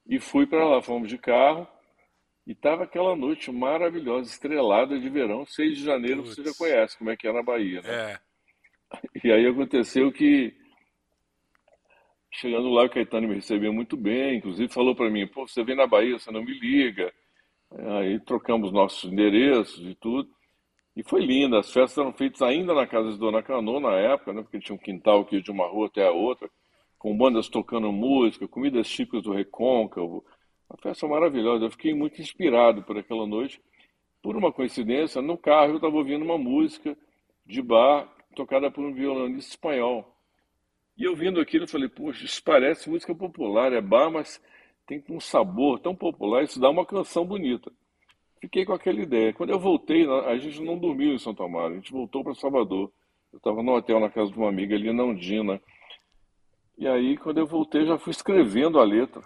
E fui para lá, fomos de carro. E estava aquela noite maravilhosa, estrelada de verão, 6 de janeiro, Putz. você já conhece como é que é na Bahia, né? É. E aí aconteceu que, chegando lá, o Caetano me recebeu muito bem, inclusive falou para mim, pô, você vem na Bahia, você não me liga. Aí trocamos nossos endereços e tudo. E foi linda, as festas eram feitas ainda na casa de Dona Cano na época, né, porque tinha um quintal que ia de uma rua até a outra, com bandas tocando música, comidas típicas do Recôncavo. Uma festa maravilhosa. Eu fiquei muito inspirado por aquela noite. Por uma coincidência, no carro eu estava ouvindo uma música de bar tocada por um violonista espanhol. E eu vindo aquilo, eu falei, poxa, isso parece música popular, é bar, mas tem um sabor tão popular, isso dá uma canção bonita. Fiquei com aquela ideia. Quando eu voltei, a gente não dormiu em Santo Amaro, a gente voltou para Salvador. Eu estava no hotel na casa de uma amiga ali na Undina. E aí, quando eu voltei, já fui escrevendo a letra.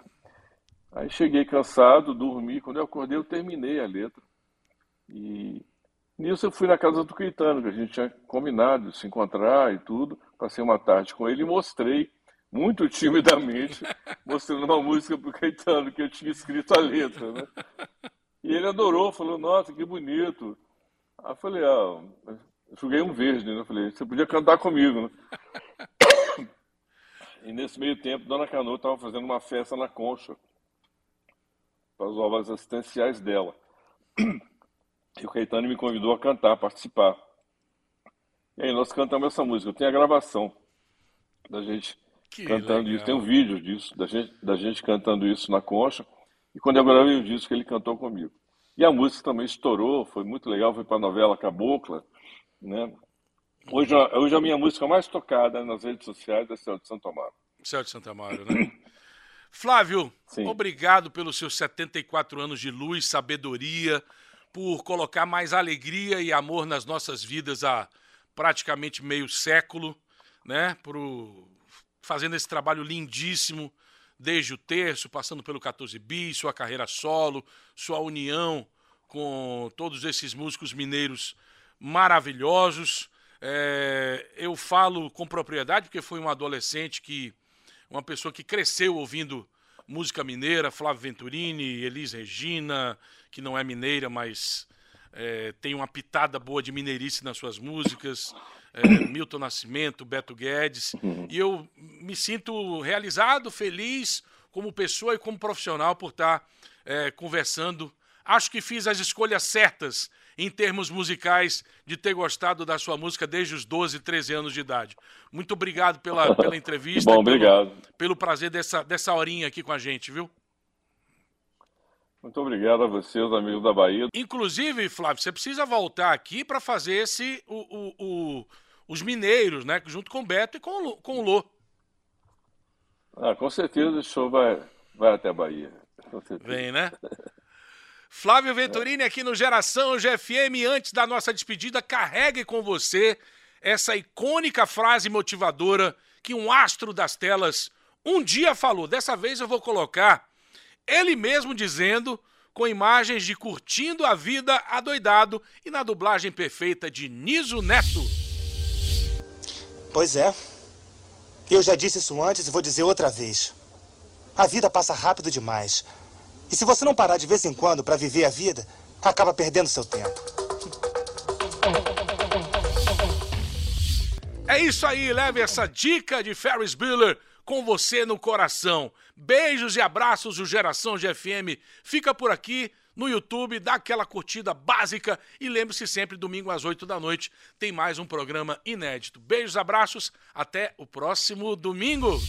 Aí cheguei cansado, dormi. Quando eu acordei, eu terminei a letra. E nisso eu fui na casa do Caetano, que a gente tinha combinado de se encontrar e tudo. Passei uma tarde com ele e mostrei, muito timidamente, mostrando uma música para o Caetano, que eu tinha escrito a letra. Né? E ele adorou, falou, nossa, que bonito. Aí eu falei, ah, eu joguei um verde, né? Eu falei, você podia cantar comigo, né? E nesse meio tempo, Dona Cano estava fazendo uma festa na Concha para as obras assistenciais dela. E o Caetano me convidou a cantar, a participar. E aí nós cantamos essa música. Eu tenho a gravação. da gente que cantando legal. isso. Tem um vídeo disso, da gente, da gente cantando isso na concha. E quando eu gravei o disco, ele cantou comigo. E a música também estourou, foi muito legal, foi para a novela Cabocla. Né? Hoje, hoje a minha música mais tocada nas redes sociais é Céu de Santo Amaro. Céu de Santo Amaro, né? Flávio, Sim. obrigado pelos seus 74 anos de luz, sabedoria, por colocar mais alegria e amor nas nossas vidas há praticamente meio século, né? Por fazendo esse trabalho lindíssimo desde o terço, passando pelo 14 bis, sua carreira solo, sua união com todos esses músicos mineiros maravilhosos. É, eu falo com propriedade porque fui um adolescente que uma pessoa que cresceu ouvindo música mineira, Flávio Venturini, Elis Regina, que não é mineira, mas é, tem uma pitada boa de mineirice nas suas músicas, é, Milton Nascimento, Beto Guedes, uhum. e eu me sinto realizado, feliz como pessoa e como profissional por estar é, conversando. Acho que fiz as escolhas certas em termos musicais, de ter gostado da sua música desde os 12, 13 anos de idade. Muito obrigado pela, pela entrevista. Bom, obrigado. Pelo, pelo prazer dessa, dessa horinha aqui com a gente, viu? Muito obrigado a você, os amigos da Bahia. Inclusive, Flávio, você precisa voltar aqui para fazer esse o, o, o, os mineiros, né? Junto com o Beto e com, o, com o Lô. Ah, com certeza o show vai, vai até a Bahia. Vem, né? Flávio Venturini aqui no Geração GFM. Antes da nossa despedida, carregue com você essa icônica frase motivadora que um astro das telas um dia falou. Dessa vez eu vou colocar ele mesmo dizendo, com imagens de curtindo a vida adoidado e na dublagem perfeita de Niso Neto. Pois é. Eu já disse isso antes e vou dizer outra vez. A vida passa rápido demais. E se você não parar de vez em quando para viver a vida, acaba perdendo seu tempo. É isso aí, leve essa dica de Ferris Bueller com você no coração. Beijos e abraços do Geração GFM. Fica por aqui no YouTube, dá aquela curtida básica e lembre-se sempre, domingo às 8 da noite, tem mais um programa inédito. Beijos, abraços, até o próximo domingo.